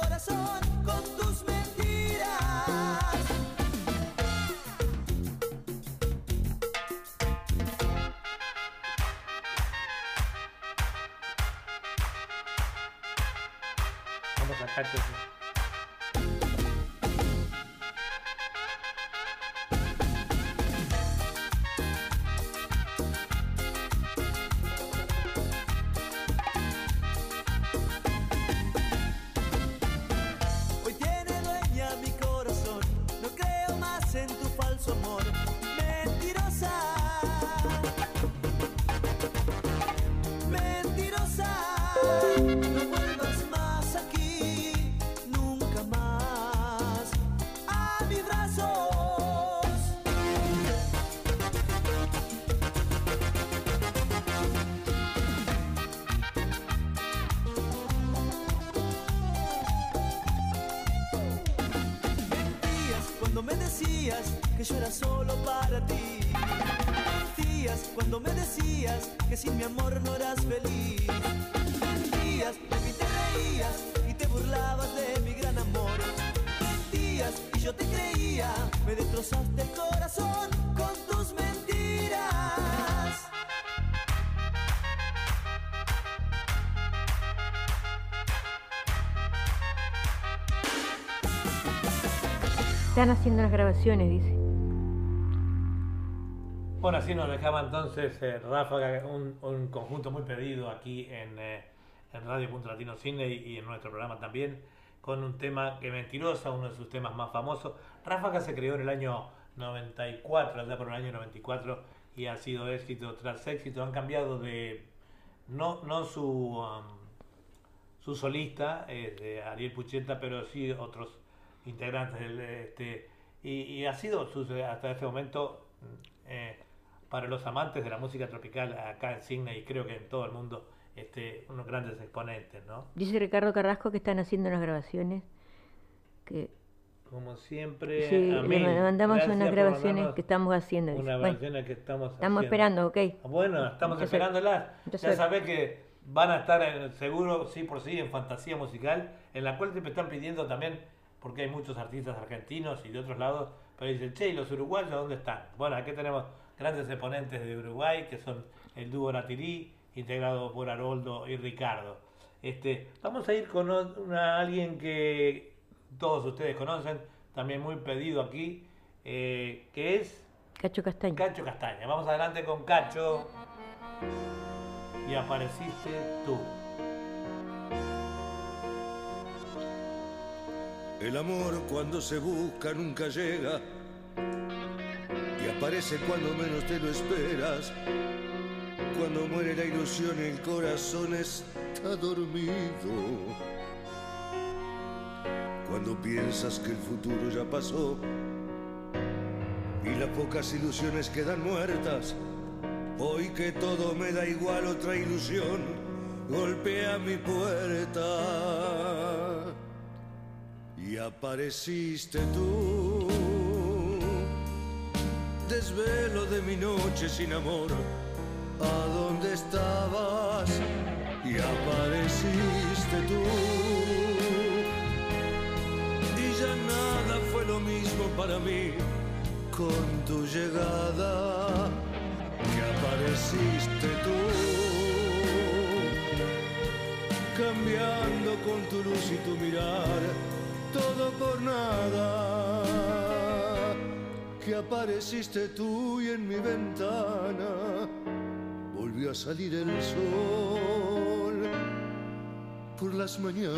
Están haciendo las grabaciones, dice. Bueno, así nos dejaba entonces eh, Ráfaga, un, un conjunto muy pedido aquí en, eh, Radio Punto Latino Cine y, en nuestro programa también, con un tema que Mentirosa, uno de sus temas más famosos. Ráfaga se creó en el año 94, allá por el año 94, y ha sido éxito tras éxito. Han cambiado de, no, no su, um, su solista, eh, Ariel Pucheta, pero sí otros integrantes del, este, y, y ha sido hasta este momento eh, para los amantes de la música tropical acá en Signa y creo que en todo el mundo este, unos grandes exponentes, ¿no? Dice Ricardo Carrasco que están haciendo las grabaciones. Que Como siempre, sí, a le mandamos gracias unas grabaciones que estamos haciendo. dice. Una Bueno, que estamos estamos haciendo. esperando, ok. Bueno, estamos Entonces- esperándolas. entonces- ya sabés que van a estar en- seguro, sí por sí, en Fantasía Musical, en la cual te están pidiendo también, porque hay muchos artistas argentinos y de otros lados, pero dicen, che, ¿y los uruguayos dónde están? Bueno, aquí tenemos grandes exponentes de Uruguay, que son el dúo Ratirí, integrado por Haroldo y Ricardo. Este, vamos a ir con una, alguien que todos ustedes conocen, también muy pedido aquí, eh, que es Cacho Castaño. Cacho Castaña. Vamos adelante con Cacho. Y apareciste tú. El amor cuando se busca nunca llega y aparece cuando menos te lo esperas. Cuando muere la ilusión el corazón está dormido. Cuando piensas que el futuro ya pasó y las pocas ilusiones quedan muertas. Hoy que todo me da igual otra ilusión golpea mi puerta y apareciste tú. Desvelo de mi noche sin amor, ¿a dónde estabas? Y apareciste tú. Y ya nada fue lo mismo para mí con tu llegada. Y apareciste tú cambiando con tu luz y tu mirar, todo por nada. Que apareciste tú y en mi ventana volvió a salir el sol por las mañanas.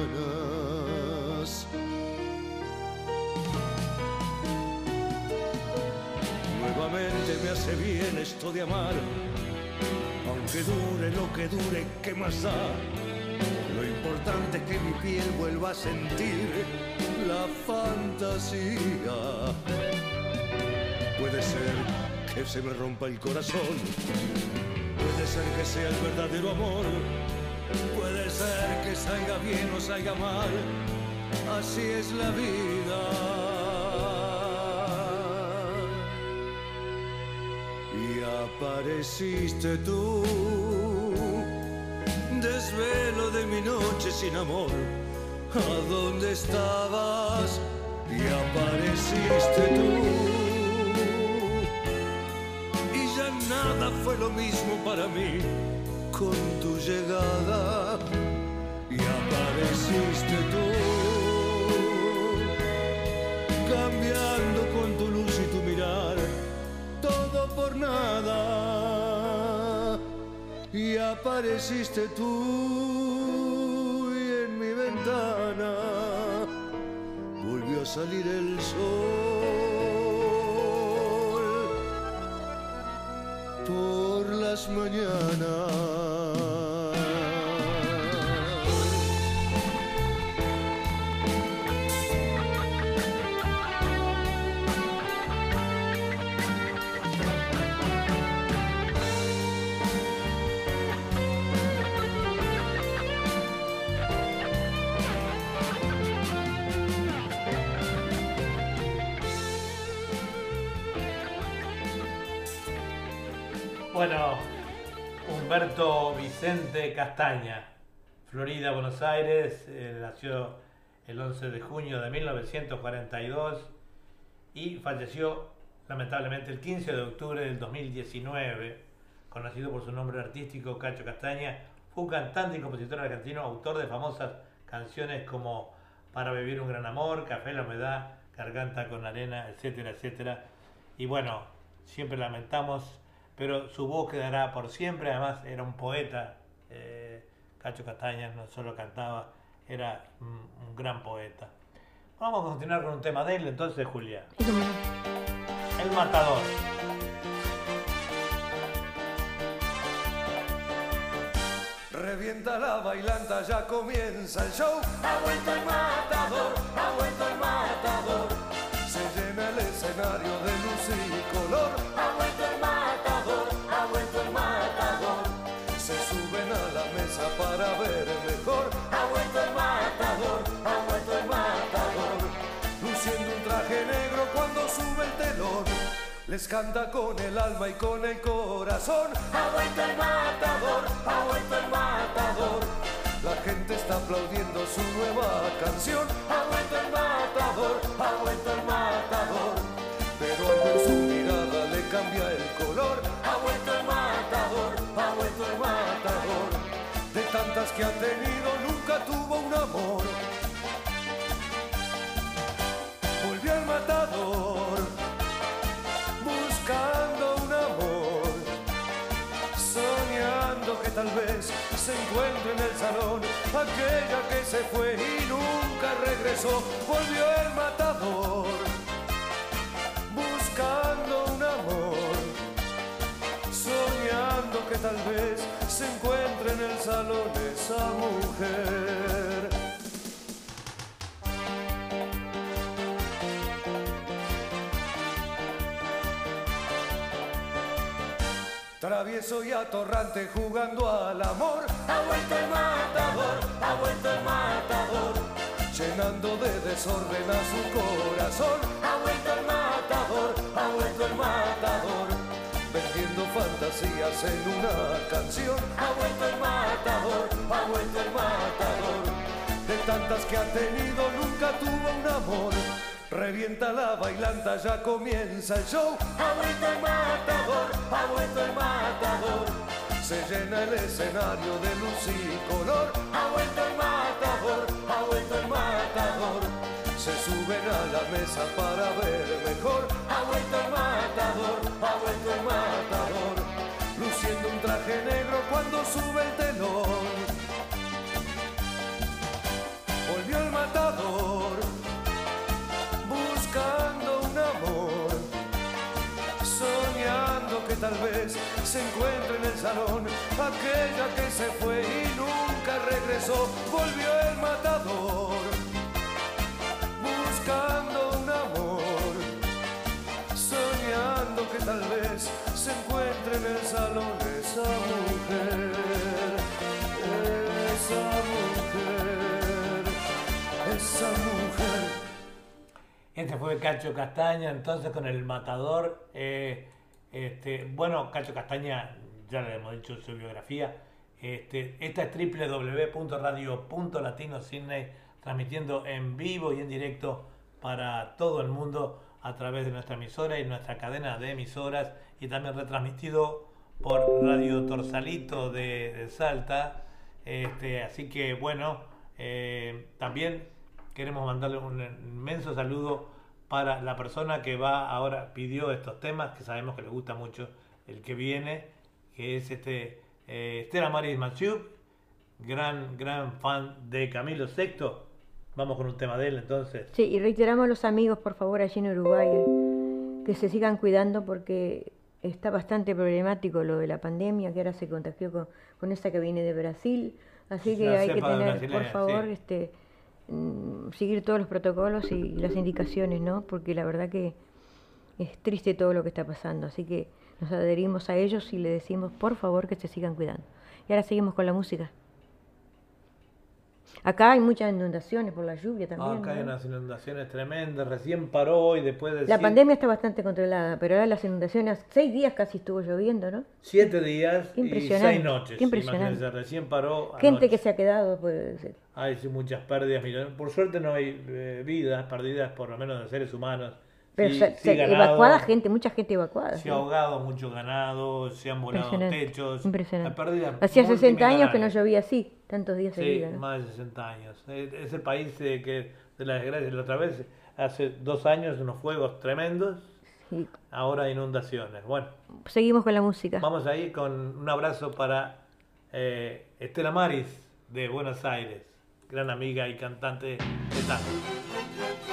Nuevamente me hace bien esto de amar, aunque dure lo que dure, ¿qué más da? Lo importante es que mi piel vuelva a sentir la fantasía. Puede ser que se me rompa el corazón, puede ser que sea el verdadero amor, puede ser que salga bien o salga mal, así es la vida. y apareciste tú. Desvelo de mi noche sin amor, ¿a dónde estabas? Y apareciste tú. Y ya nada fue lo mismo para mí con tu llegada. Y apareciste tú. Cambiando con tu luz y tu mirar, todo por nada. Y apareciste tú salir el sol por las mañanas. Bueno, Humberto Vicente Castaña, Florida, Buenos Aires, eh, nació el 11 de junio de 1942 y falleció lamentablemente el 15 de octubre del 2019, conocido por su nombre artístico Cacho Castaña, fue un cantante y compositor argentino, autor de famosas canciones como Para vivir un gran amor, Café la humedad, Garganta con arena, etcétera, etcétera. Y bueno, siempre lamentamos pero su voz quedará por siempre, además era un poeta, eh, Cacho Castaña no solo cantaba, era un, un, gran poeta. Vamos a continuar con un tema de él entonces, Julia. El matador. Revienta la bailanta, ya comienza el show. Ha vuelto el matador, ha vuelto el matador. Se llena el escenario de luz y color. Para ver mejor. Ha vuelto el matador, ha vuelto el matador. Luciendo un traje negro cuando sube el telón. Les canta con el alma y con el corazón. Ha vuelto el matador, ha vuelto el matador. La gente está aplaudiendo su nueva canción. Ha vuelto el matador, ha vuelto el matador. Pero algo en su mirada le cambia el color. Que ha tenido, nunca tuvo un amor. Volvió el matador buscando un amor, soñando que tal vez se encuentre en el salón aquella que se fue y nunca regresó. Volvió el matador, buscando un amor, que tal vez se encuentre en el salón esa mujer. Travieso y atorrante jugando al amor. Ha vuelto el matador, ha vuelto el matador. Llenando de desorden a su corazón. Ha vuelto el matador, ha vuelto el matador. Fantasías en una canción. Ha vuelto el matador, ha vuelto el matador. De tantas que ha tenido nunca tuvo un amor. Revienta la bailanta, ya comienza el show. Ha vuelto el matador, ha vuelto el matador. Se llena el escenario de luz y color. Ha vuelto el matador, ha vuelto el matador. Se suben a la mesa para ver mejor. Ha vuelto el sube el telón. Volvió el matador buscando un amor, soñando que tal vez se encuentre en el salón aquella que se fue y nunca regresó. Volvió el matador, buscando un amor, soñando que tal vez se encuentre en el salón esa mujer, esa mujer, esa mujer. Este fue Cacho Castaña, entonces con el matador. eh, Este, bueno, Cacho Castaña, ya le hemos dicho su biografía. Este, esta es www.radio.latino.cine, transmitiendo en vivo y en directo para todo el mundo a través de nuestra emisora y nuestra cadena de emisoras y también retransmitido por Radio Torsalito de, Salta. Este, así que bueno, eh, también queremos mandarle un inmenso saludo para la persona que va ahora, pidió estos temas, que sabemos que le gusta mucho el que viene, que es este eh, Estela Maris gran, gran fan de Camilo VI. Vamos con un tema de él entonces. Sí, y reiteramos a los amigos, por favor, allí en Uruguay, que se sigan cuidando porque está bastante problemático lo de la pandemia, que ahora se contagió con, con esa que viene de Brasil. Así que La hay que tener, por favor, sí. este, mm, seguir todos los protocolos y las indicaciones, ¿no? Porque la verdad que es triste todo lo que está pasando. Así que nos adherimos a ellos y le decimos, por favor, que se sigan cuidando. Y ahora seguimos con la música. Acá hay muchas inundaciones por la lluvia también. Acá hay ¿no? unas inundaciones tremendas, recién paró hoy después de La pandemia está bastante controlada, pero ahora las inundaciones, seis días casi estuvo lloviendo, ¿no? siete días Qué y impresionante, seis noches. qué impresionante. Imagínense, recién paró. Gente anoche. que se ha quedado, pues, Hay muchas pérdidas. Por suerte no hay eh, vidas perdidas, por lo menos de seres humanos. Pero Sí- se- sí ganado, evacuada gente, mucha gente evacuada. Se sí. ha ahogado mucho ganado, se han volado techos. impresionante. Hacía 60 años que no llovía así, tantos días Sí, seguidos. ¿no? más de 60 años. Es es el país eh, que de la desgracia. La otra vez, hace dos años, unos fuegos tremendos. Ahora inundaciones. Bueno, seguimos con la música. vamos ahí con un abrazo para eh, Estela Maris de Buenos Aires, gran amiga y cantante de tango.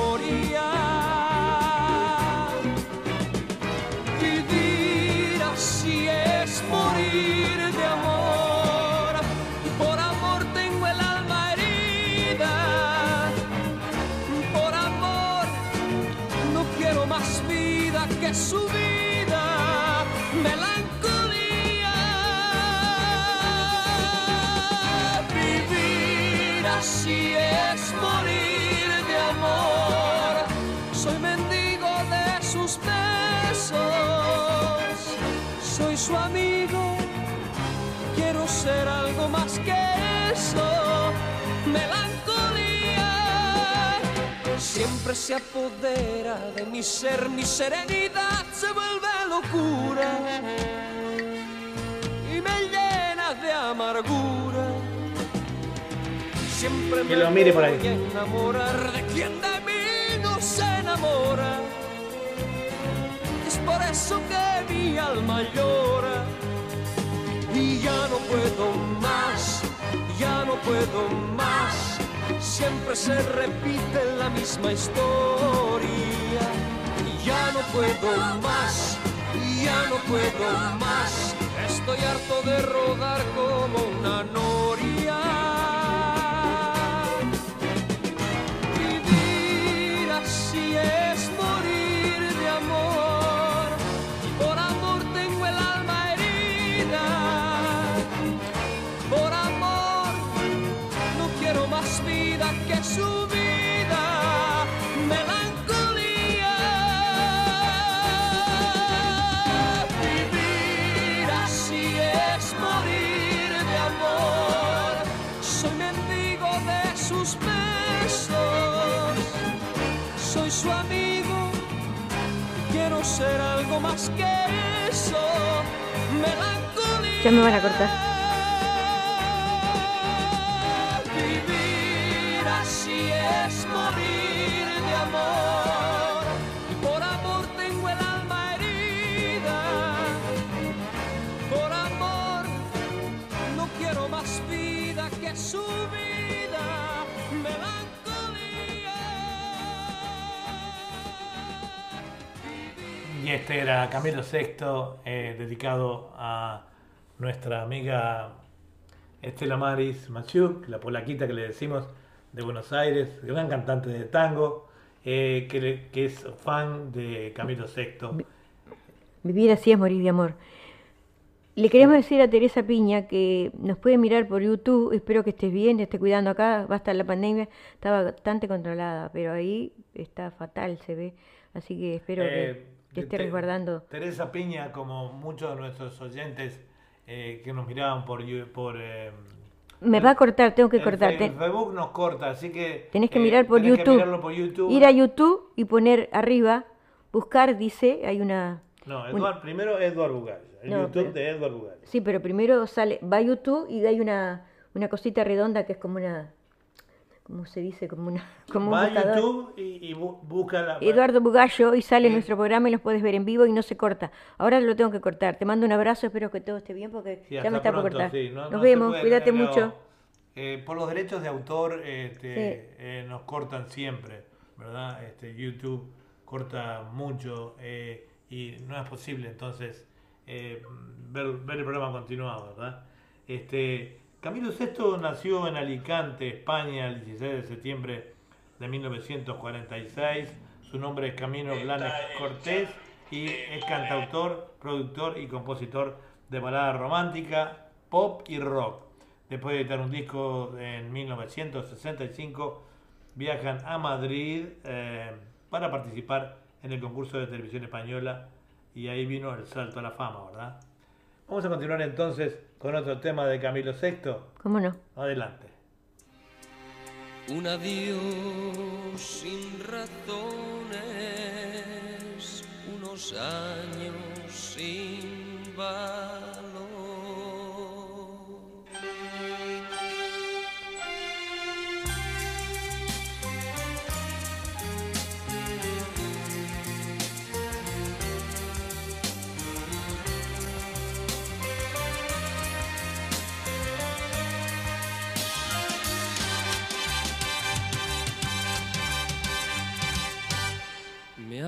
Quiero ser algo más que eso. Melancolía. Siempre se apodera de mi ser, mi serenidad se vuelve locura y me llena de amargura. Siempre me lo mire por ahí. enamorar de quien de mí no se enamora. Es por eso que mi alma llora y ya no puedo más, ya no puedo más. Siempre se repite la misma historia. Ya no puedo más, ya no puedo más. Estoy harto de rodar como una noria. Su amigo. Quiero ser algo más que eso. Melancolía. Ya me van a cortar. Vivir así es morir este era Camilo VI, eh, dedicado a nuestra amiga Estela Maris Maciuk, la polaquita que le decimos de Buenos Aires, gran cantante de tango, eh, que, es fan de Camilo VI. Vivir así es morir de amor. Le queremos decir a Teresa Piña que nos puede mirar por YouTube. Espero que estés bien, te esté cuidando acá. Va a estar la pandemia, está bastante controlada, pero ahí está fatal, se ve. Así que espero Eh, que esté Te- resguardando. Teresa Piña, como muchos de nuestros oyentes eh, que nos miraban por, por eh, Me va a cortar, tengo que el cortar. Fe- Te- el Facebook nos corta, así que Tenés que eh, mirar por tenés que YouTube. mirarlo por YouTube. Ir a YouTube y poner arriba, buscar, dice, hay una... No, un- primero Edward Bugallo, el No, YouTube pero- de Edward Bugallo. Sí, pero primero sale, va a YouTube y hay una, una cosita redonda que es como una, ¿cómo se dice? Como una, como un Va a. YouTube y, y bu- busca la... Eduardo Bugallo y sale Sí. nuestro programa y los puedes ver en vivo y no se corta. Ahora lo tengo que cortar. Te mando un abrazo, espero que todo esté bien porque Sí, ya me está por cortar. sí, no- Nos no vemos, cuídate mucho. eh, por los derechos de autor este, eh, nos cortan siempre, ¿verdad? Este, YouTube corta mucho eh, y no es posible entonces ver, ver el programa continuado, ¿verdad? Este, Camilo VI nació en Alicante, España, el 16 de septiembre de 1946. Su nombre es Camilo Blanes Cortés y es cantautor, productor y compositor de balada romántica, pop y rock. Después de editar un disco en 1965, viajan a Madrid eh, para participar en el concurso de televisión española y ahí vino el salto a la fama, ¿verdad? Vamos a continuar entonces con otro tema de Camilo VI. ¿Cómo no? Adelante. Un adiós sin razones, unos años sin valor.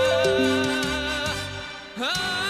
mi tristeza.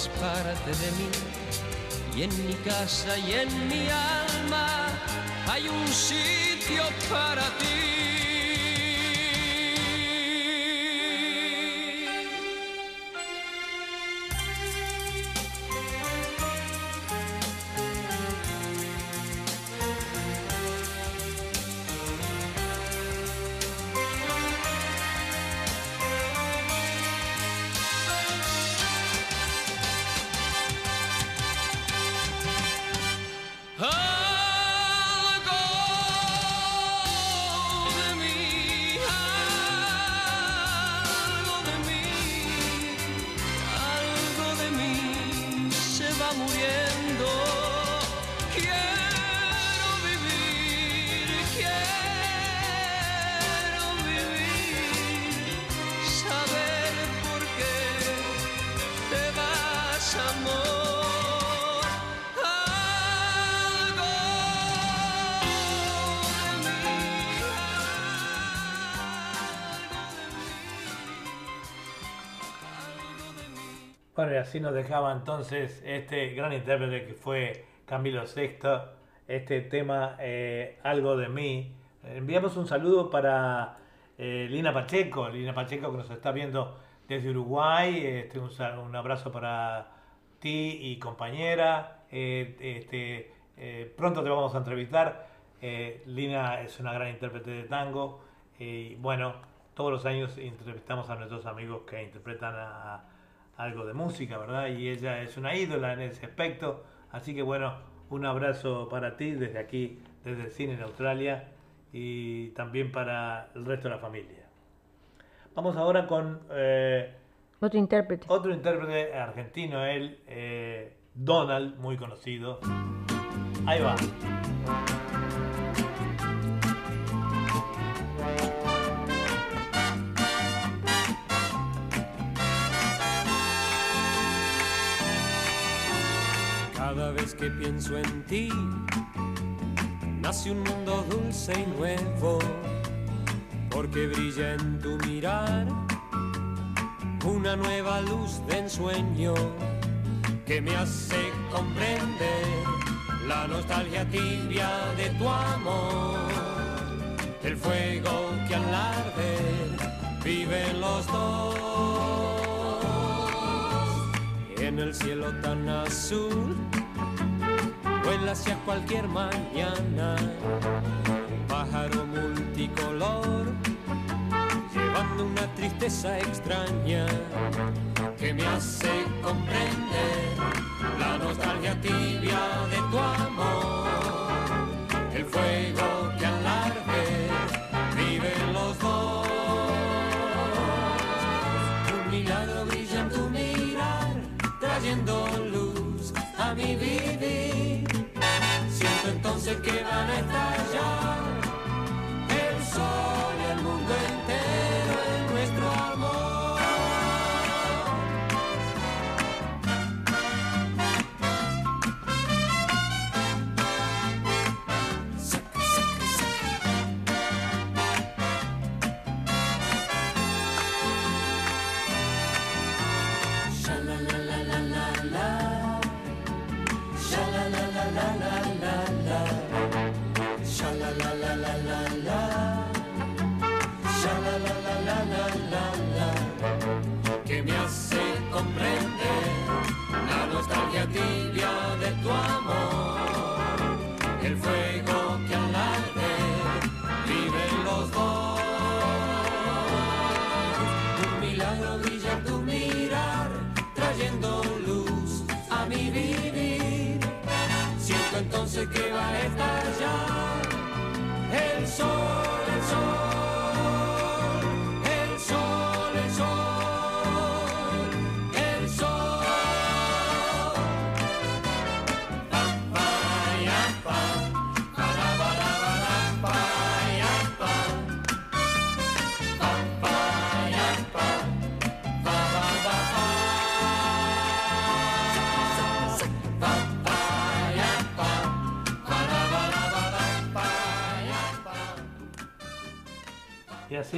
formas de mí. Y en mi casa y en mi alma hay un sitio para ti. Bueno, y así nos dejaba entonces este gran intérprete que fue Camilo VI, este tema eh, Algo de mí. Enviamos un saludo para eh, Lina Pacheco, Lina Pacheco que nos está viendo desde Uruguay. Este, un, un abrazo para ti y compañera. Eh, este, pronto te vamos a entrevistar. Lina es una gran intérprete de tango. Y bueno, todos los años entrevistamos a nuestros amigos que interpretan a, algo de música, ¿verdad? Y ella es una ídola en ese aspecto. Así que bueno, un abrazo para ti desde aquí, desde el cine en Australia y también para el resto de la familia. Vamos ahora con eh, Otro intérprete. otro intérprete argentino, él, eh, Donald, muy conocido. Ahí va. Que pienso en ti, nace un mundo dulce y nuevo, porque brilla en tu mirar. Una nueva luz de ensueño que me hace comprender la nostalgia tibia de tu amor, el fuego que al arder viven los dos. En el cielo tan azul. Hacia cualquier mañana, pájaro multicolor, llevando una tristeza extraña que me hace comprender la nostalgia tibia de tu amor, el fuego van a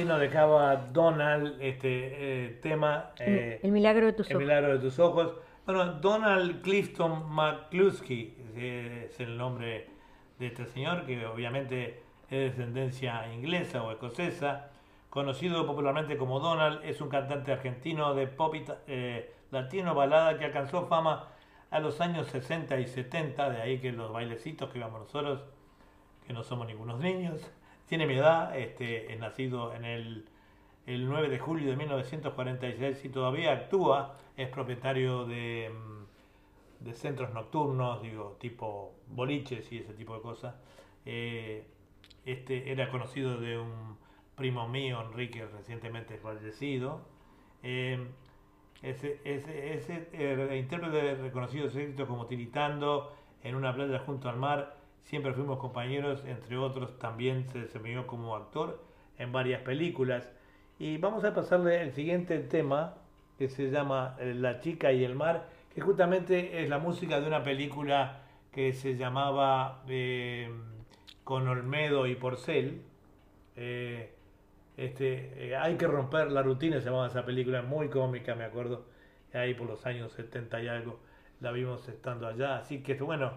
nos dejaba Donald este eh, tema. eh, el milagro de tus El ojos. milagro de tus ojos. Bueno, Donald Clifton McCluskey eh, es el nombre de este señor, que obviamente es de descendencia inglesa o escocesa. Conocido popularmente como Donald, es un cantante argentino de pop eh, latino balada que alcanzó fama a los años 60 y 70, de ahí que los bailecitos que íbamos nosotros, que no somos ningunos niños, tiene mi edad, este, es nacido en el el 9 de julio de 1946 y todavía actúa, es propietario de, mm, de centros nocturnos, digo, tipo boliches y ese tipo de cosas. Eh, este era conocido de un primo mío, Enrique, recientemente fallecido. Eh, ese, ese, ese eh, intérprete éxitos como Tiritando, En una playa junto al mar, siempre fuimos compañeros, entre otros también se desempeñó como actor en varias películas. Y vamos a pasarle el siguiente tema, que se llama eh, La chica y el mar, que justamente es la música de una película que se llamaba eh, Con Olmedo y Porcel. Eh, este, hay que romper la rutina, se llamaba esa película, muy cómica, me acuerdo, ahí por los años 70 y algo, la vimos estando allá. Así que bueno,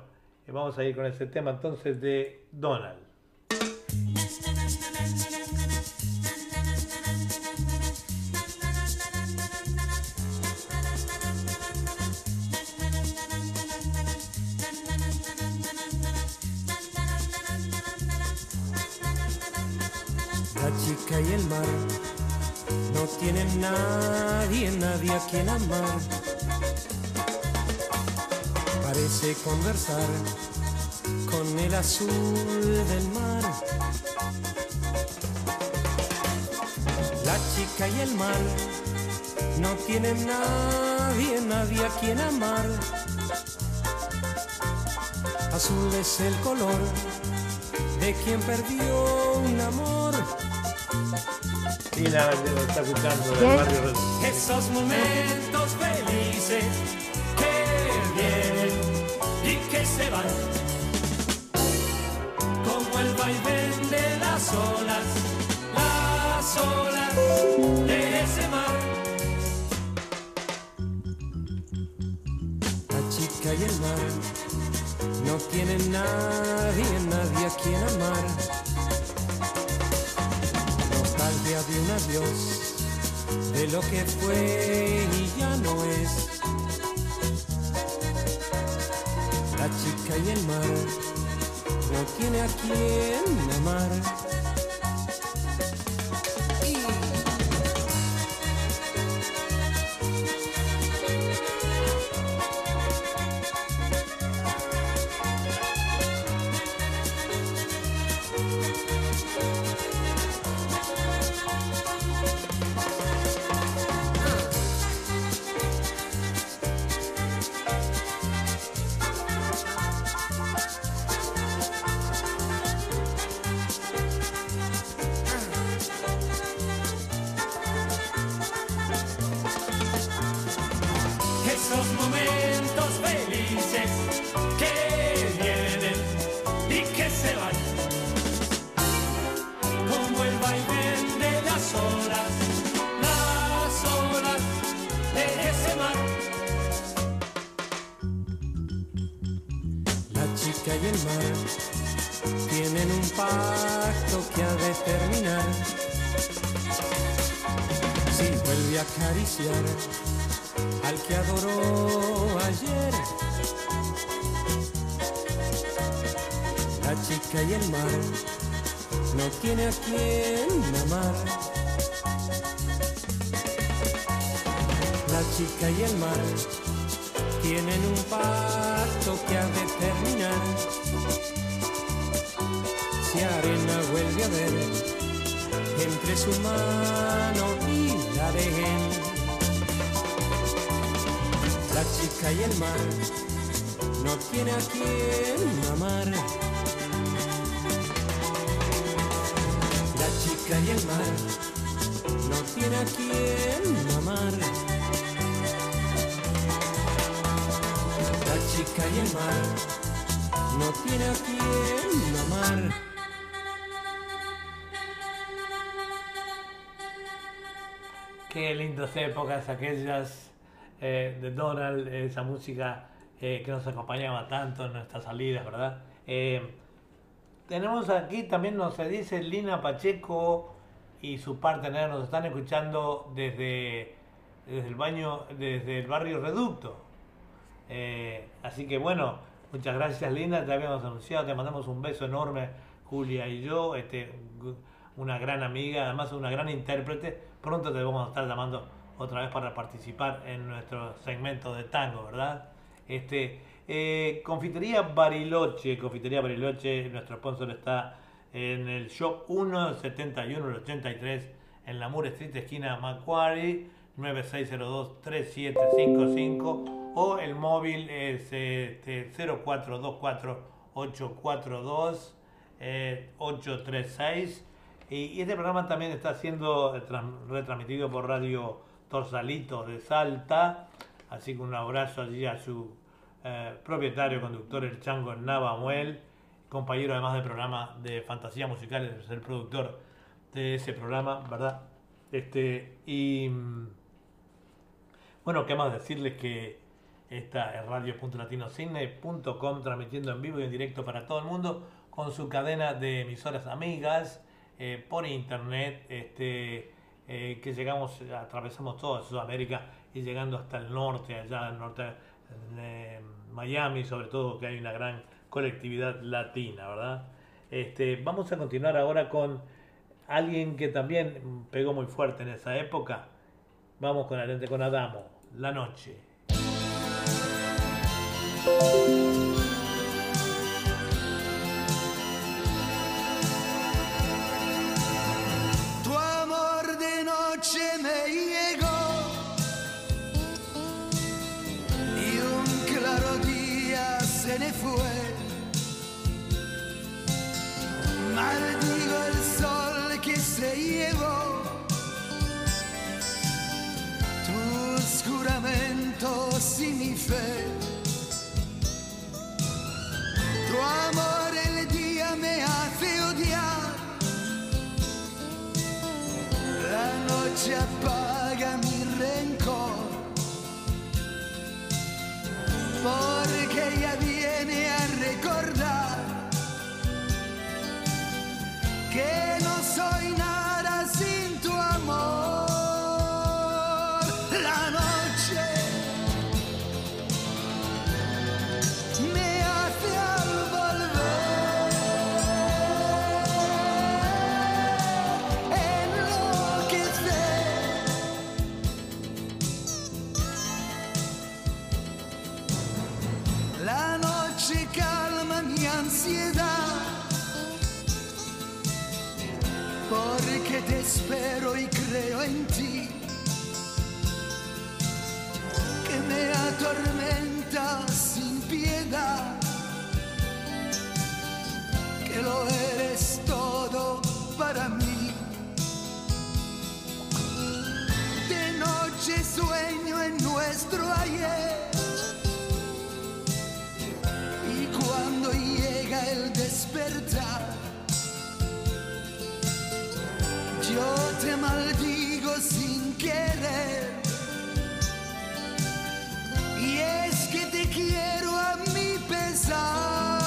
vamos a ir con ese tema entonces de Donald. La chica y el mar no tienen nadie, nadie a quien amar. Parece conversar con el azul del mar. La chica y el mar no tienen nadie, nadie a quien amar. Azul es el color de quien perdió un amor. Y la lo está escuchando del barrio. Esos momentos felices que vienen Como el vaivén de las olas, las olas de ese mar. La chica y el mar no tienen nadie, nadie a quien amar. Nostalgia de un adiós de lo que fue y ya no es. La chica y el mar no tiene a quien amar. Tiene a quien amar. La chica y el mar tienen un pacto que ha de terminar. Si arena vuelve a ver entre su mano y la arena la chica y el mar no tiene a quien amar. La chica y el mar no tiene a quien amar. La chica y el mar no tiene a quien amar. Qué lindas épocas aquellas eh, de Donald, esa música eh, que nos acompañaba tanto en nuestras salidas, ¿verdad? Eh, tenemos aquí también nos dice Lina Pacheco y su partner nos están escuchando desde, desde el baño, desde el barrio Reducto. Eh, así que bueno, muchas gracias Lina, te habíamos anunciado, te mandamos un beso enorme, Julia y yo, este, una gran amiga, además una gran intérprete. Pronto te vamos a estar llamando otra vez para participar en nuestro segmento de tango, ¿verdad? Este, eh, Confitería Bariloche, Confitería Bariloche, nuestro sponsor está en el shop 171, el 83, en la Moore Street, esquina Macquarie. 9602-3755 o el móvil es este, 0424-842-836. Y, y este programa también está siendo eh, tran- retransmitido por Radio Torsalito de Salta. Así que un abrazo allí a su eh, propietario, conductor, el Chango Navamuel, compañero además del programa de Fantasía Musical, es el productor de ese programa, ¿verdad? Este, y mm, bueno, qué más decirles que esta es radio.latinocine.com transmitiendo en vivo y en directo para todo el mundo con su cadena de emisoras amigas eh, por internet, este, eh, que llegamos, atravesamos toda Sudamérica y llegando hasta el norte, allá al norte Miami, sobre todo que hay una gran colectividad latina, ¿verdad? Este, vamos a continuar ahora con alguien que también pegó muy fuerte en esa época. Vamos con con Adamo, La Noche. Fue. Maldigo sol que se llevó tus juramentos y mi fe. Tu me hace odiar. La noche apaga porque ella viene a recordar que no soy nada espero y creo en ti, que me atormenta sin piedad, que lo eres todo para mí. De noche sueño en nuestro ayer. Y cuando llega el despertar, yo te maldigo sin querer. Y es que te quiero a mi pesar.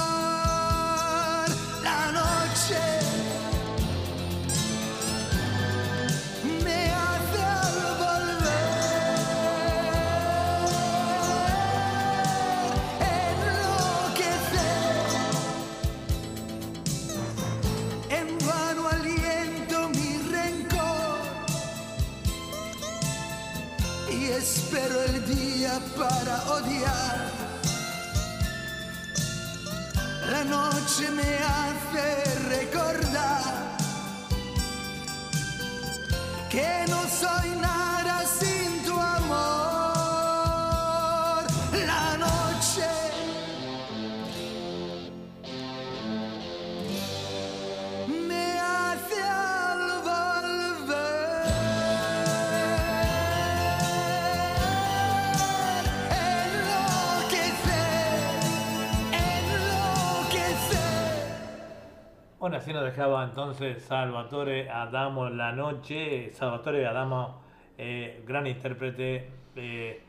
Así nos dejaba entonces Salvatore Adamo La Noche. Salvatore Adamo, eh, gran intérprete, eh,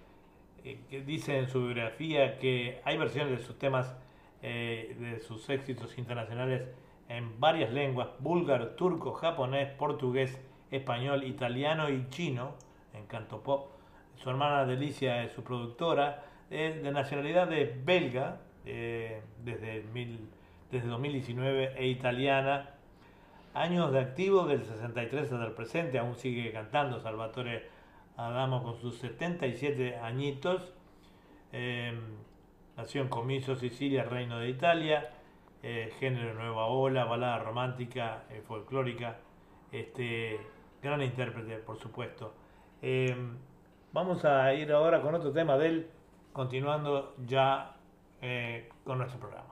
eh, que dice en su biografía que hay versiones de sus temas, eh, de sus éxitos internacionales en varias lenguas, búlgaro, turco, japonés, portugués, español, italiano y chino, en canto pop. Su hermana Delicia es su productora, de nacionalidad de belga, desde, mil, desde 2019, e italiana. Años de activo del 63 hasta el presente, aún sigue cantando Salvatore Adamo con sus 77 añitos. Eh, nació en Comiso, Sicilia, Reino de Italia. eh, género nueva ola, balada romántica, eh, folclórica. Este, gran intérprete, por supuesto. Eh, Vamos a ir ahora con otro tema de él, continuando ya eh, con nuestro programa.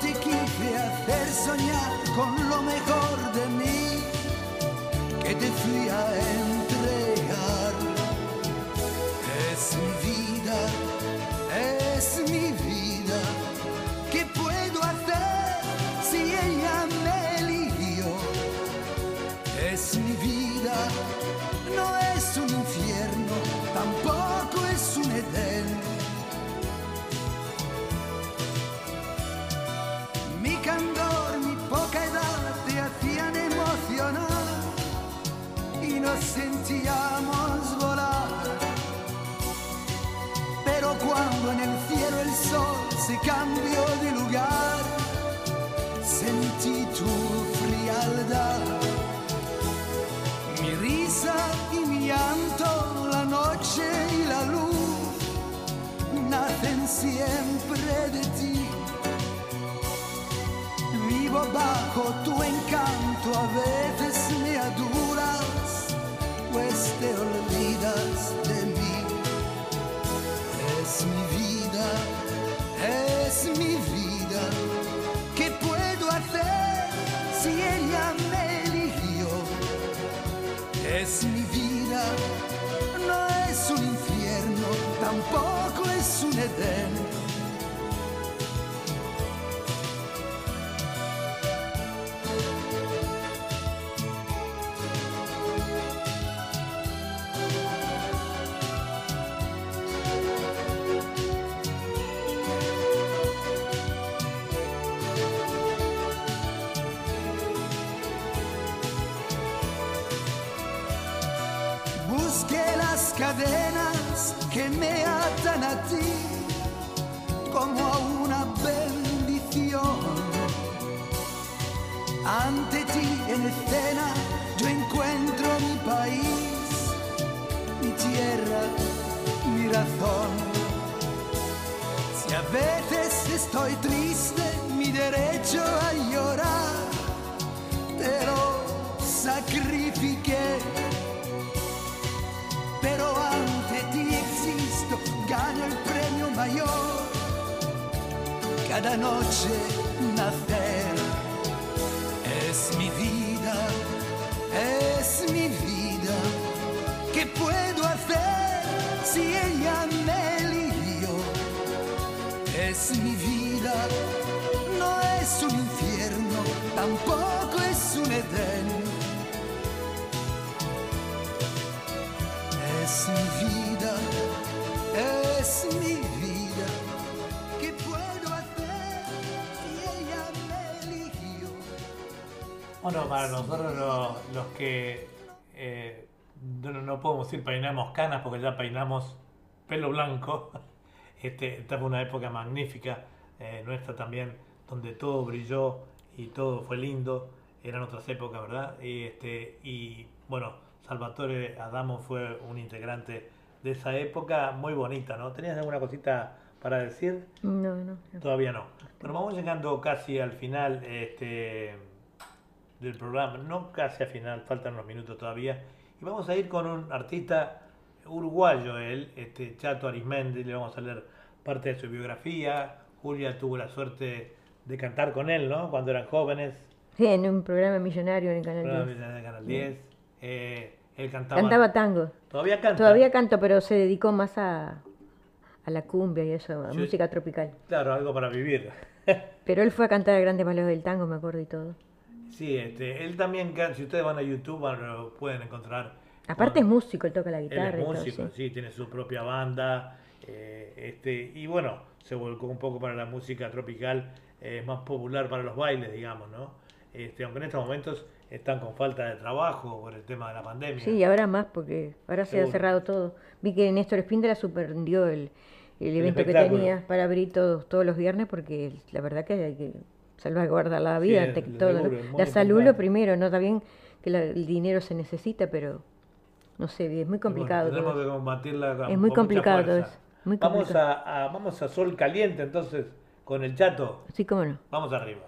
te quise hacer soñar con lo mejor de mí que te fui a entregar. Es mi vida, es mi vida. Y nos sentíamos volar. Pero cuando en el cielo el sol se cambió de lugar, sentí tu frialdad. Mi risa y mi llanto, la noche y la luz, nacen siempre de ti. Vivo bajo tu encanto, a veces me aduras, te olvidas de mí. Es mi vida, es mi vida. ¿Qué puedo hacer si ella me eligió? Es mi vida, no es un infierno, tampoco es un Edén. En escena yo encuentro mi país, mi tierra, mi razón. Si a veces estoy triste, mi derecho a llorar, te lo sacrifiqué pero ante ti existo, gano el premio mayor. Cada noche nacer es mi vida. ¿Qué puedo hacer si ella me eligió? Es mi vida, no es un infierno, tampoco es un Edén. Es mi vida, es mi vida. Bueno, para nosotros lo- los que eh, no, no podemos decir peinamos canas porque ya peinamos pelo blanco, este, esta fue una época magnífica eh, nuestra también, donde todo brilló y todo fue lindo, eran otras épocas, ¿verdad? Y, este, y bueno, Salvatore Adamo fue un integrante de esa época muy bonita, ¿no? ¿Tenías alguna cosita para decir? No, no. no. Todavía no. Bueno, vamos llegando casi al final este, del programa. No casi al final, faltan unos minutos todavía. Y vamos a ir con un artista uruguayo, él, este, Chato Arismendi. Le vamos a leer parte de su biografía. Julia tuvo la suerte de cantar con él, ¿no? Cuando eran jóvenes. Sí, en un programa millonario en el Canal Programa 10. de Canal 10. Eh, él cantaba. Cantaba tango. Todavía canta. Todavía canto, pero se dedicó más a, a la cumbia y eso, a Sí. música tropical. Claro, algo para vivir. Pero él fue a cantar a Grandes Malos del Tango, me acuerdo y todo. Sí, este, él también, can- si ustedes van a YouTube, van- lo pueden encontrar. Aparte es músico, él toca la Él guitarra es y todo. músico, sí. sí, tiene su propia banda. eh, este, y bueno, se volcó un poco para la música tropical, eh, más popular para los bailes, digamos, ¿no? Este, aunque en estos momentos están con falta de trabajo por el tema de la pandemia. Sí, y ahora más, porque ahora se ha cerrado todo. Vi que Néstor Espíndola suspendió el, el evento que tenía para abrir todos, todos los viernes, porque la verdad que hay que salvaguardar la vida Sí, todo. La salud lo primero, ¿no? Está bien que la- el dinero se necesita, pero no sé, es muy bueno, complicado. tenemos todo que combatirla con, Es muy con mucha complicado todo fuerza. eso, muy vamos, a, a- vamos a sol caliente entonces con el chato. Sí, cómo no. Vamos arriba.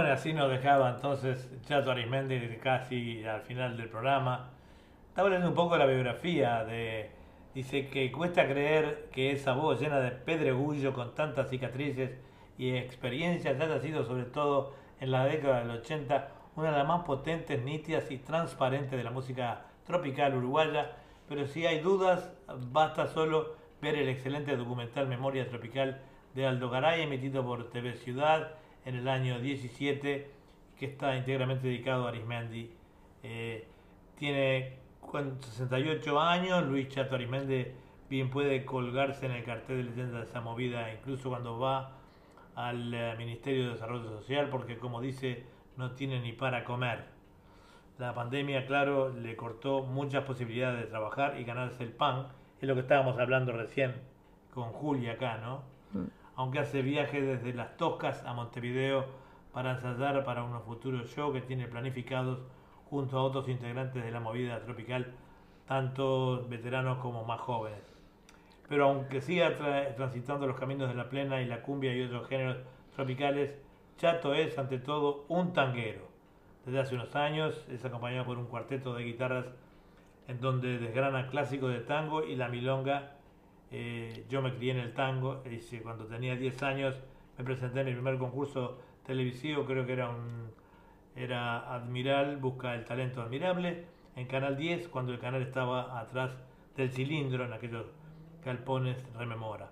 Bueno, así nos dejaba entonces Chato Arismendi casi al final del programa. Estaba leyendo un poco la biografía de... Dice que cuesta creer que esa voz llena de pedregullo con tantas cicatrices y experiencias haya sido sobre todo en la década del 80 una de las más potentes, nítidas y transparentes de la música tropical uruguaya, pero si hay dudas, basta solo ver el excelente documental Memoria Tropical de Aldo Garay, emitido por TV Ciudad en el año 17, que está íntegramente dedicado a Arismendi. Eh, tiene 68 años, Luis Chato Arismendi bien puede colgarse en el cartel de leyenda de esa movida, incluso cuando va al eh, Ministerio de Desarrollo Social, porque como dice, no tiene ni para comer. La pandemia, claro, le cortó muchas posibilidades de trabajar y ganarse el pan, es lo que estábamos hablando recién con Julia acá, ¿no? Aunque hace viajes desde Las Toscas a Montevideo para ensayar para unos futuros shows que tiene planificados junto a otros integrantes de la movida tropical, tanto veteranos como más jóvenes. Pero aunque siga tra- transitando los caminos de la plena y la cumbia y otros géneros tropicales, Chato es ante todo un tanguero. Desde hace unos años es acompañado por un cuarteto de guitarras en donde desgrana clásicos de tango y la milonga. Eh, yo me crié en el tango, dice, cuando tenía 10 años me presenté en mi primer concurso televisivo, creo que era un era Admiral Busca el Talento Admirable, en Canal 10, cuando el canal estaba atrás del cilindro en aquellos galpones rememora.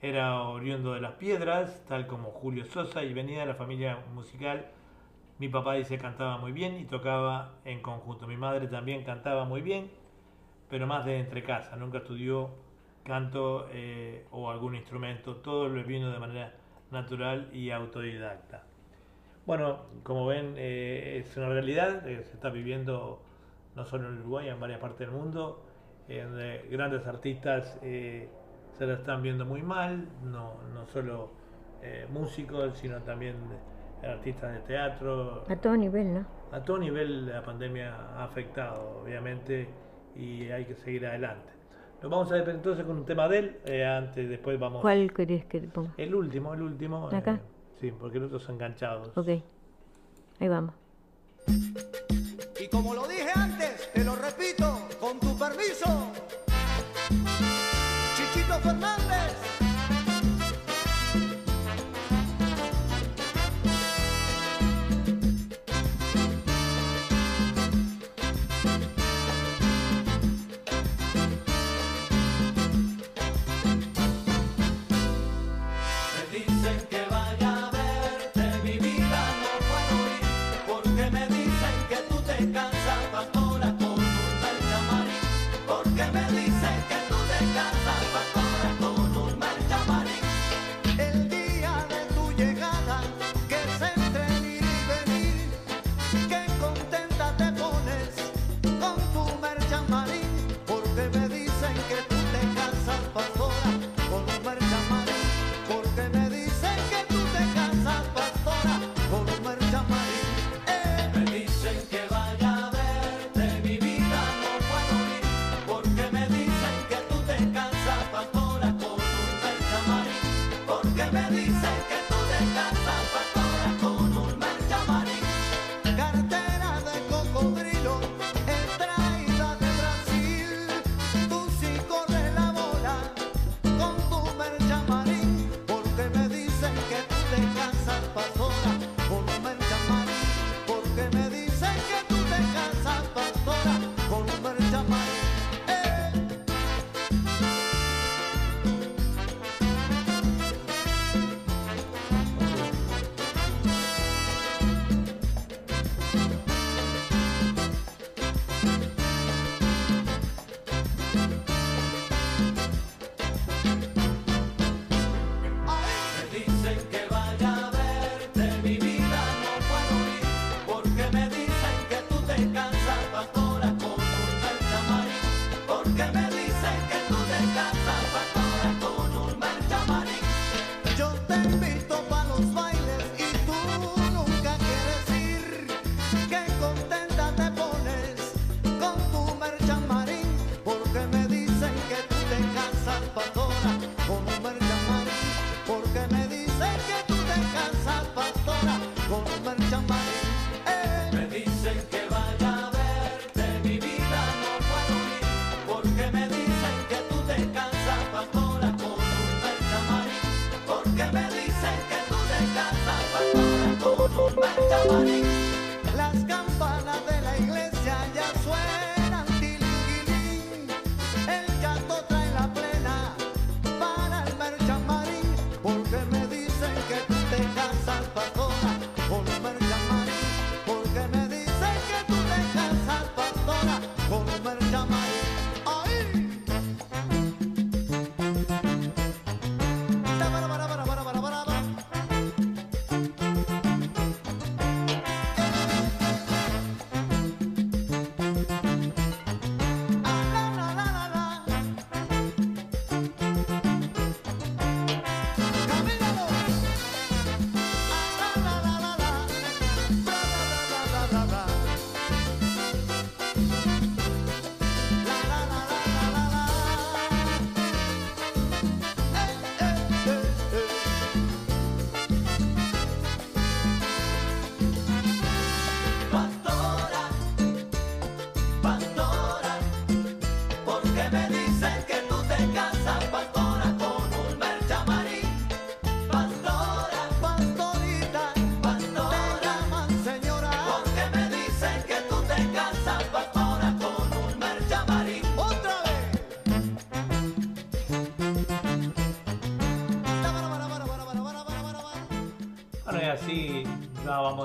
Era oriundo de las piedras, tal como Julio Sosa, y venía de la familia musical. Mi papá dice cantaba muy bien y tocaba en conjunto. Mi madre también cantaba muy bien, pero más de entre casa. Nunca estudió canto eh, o algún instrumento. Todo lo vino de manera natural y autodidacta. Bueno, como ven, eh, es una realidad que se está viviendo no solo en Uruguay, en varias partes del mundo, en donde grandes artistas eh, se la están viendo muy mal, no, no solo eh, músicos, sino también artistas de teatro. A todo nivel, ¿no? A todo nivel la pandemia ha afectado, obviamente, y hay que seguir adelante. Nos vamos a ver entonces con un tema de él, eh, antes, después vamos... ¿Cuál querés que ponga? El último, el último. eh, ¿Acá? sí, porque los otros son enganchados. Ok. Ahí vamos. Y como lo dije antes, te lo repito, con tu permiso. Chichito Fernández.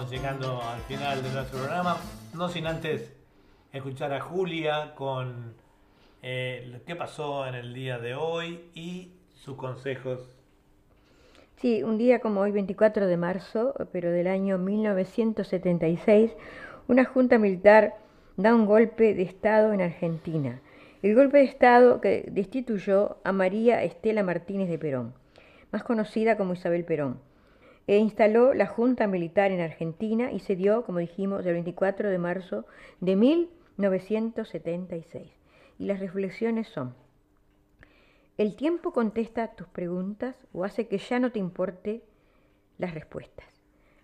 Llegando al final de nuestro programa. No sin antes escuchar a Julia con eh, lo que pasó en el día de hoy y sus consejos. Sí, un día como hoy, 24 de marzo, pero del año 1976, una junta militar da un golpe de Estado en Argentina. El golpe de Estado que destituyó a María Estela Martínez de Perón, más conocida como Isabel Perón, e instaló la Junta Militar en Argentina y se dio, como dijimos, el 24 de marzo de 1976. Y las reflexiones son, el tiempo contesta tus preguntas o hace que ya no te importe las respuestas.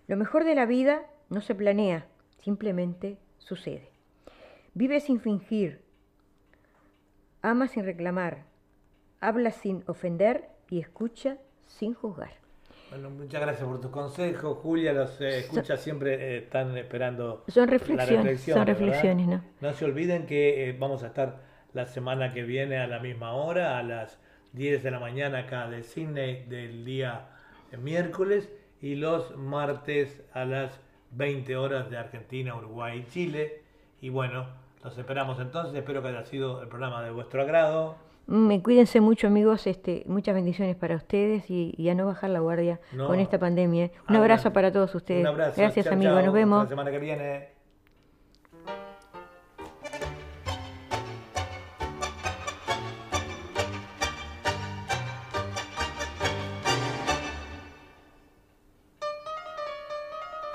Lo mejor de la vida no se planea, simplemente sucede. Vive sin fingir, ama sin reclamar, habla sin ofender y escucha sin juzgar. Bueno, muchas gracias por tus consejos, Julia. Los eh, escucha siempre eh, están esperando. Son la reflexiones, reflexión, son reflexiones, ¿no? No se olviden que eh, vamos a estar la semana que viene a la misma hora, a las 10 de la mañana acá de Sydney del día eh, miércoles y los martes a las 20 horas de Argentina, Uruguay y Chile. Y bueno, los esperamos entonces. Espero que haya sido el programa de vuestro agrado. Mm, cuídense mucho, amigos. Este, muchas bendiciones para ustedes y, y a no bajar la guardia No. con esta pandemia. Un abrazo para todos ustedes. Un abrazo. Gracias, Chao, amigos. chao. Nos vemos. La semana que viene.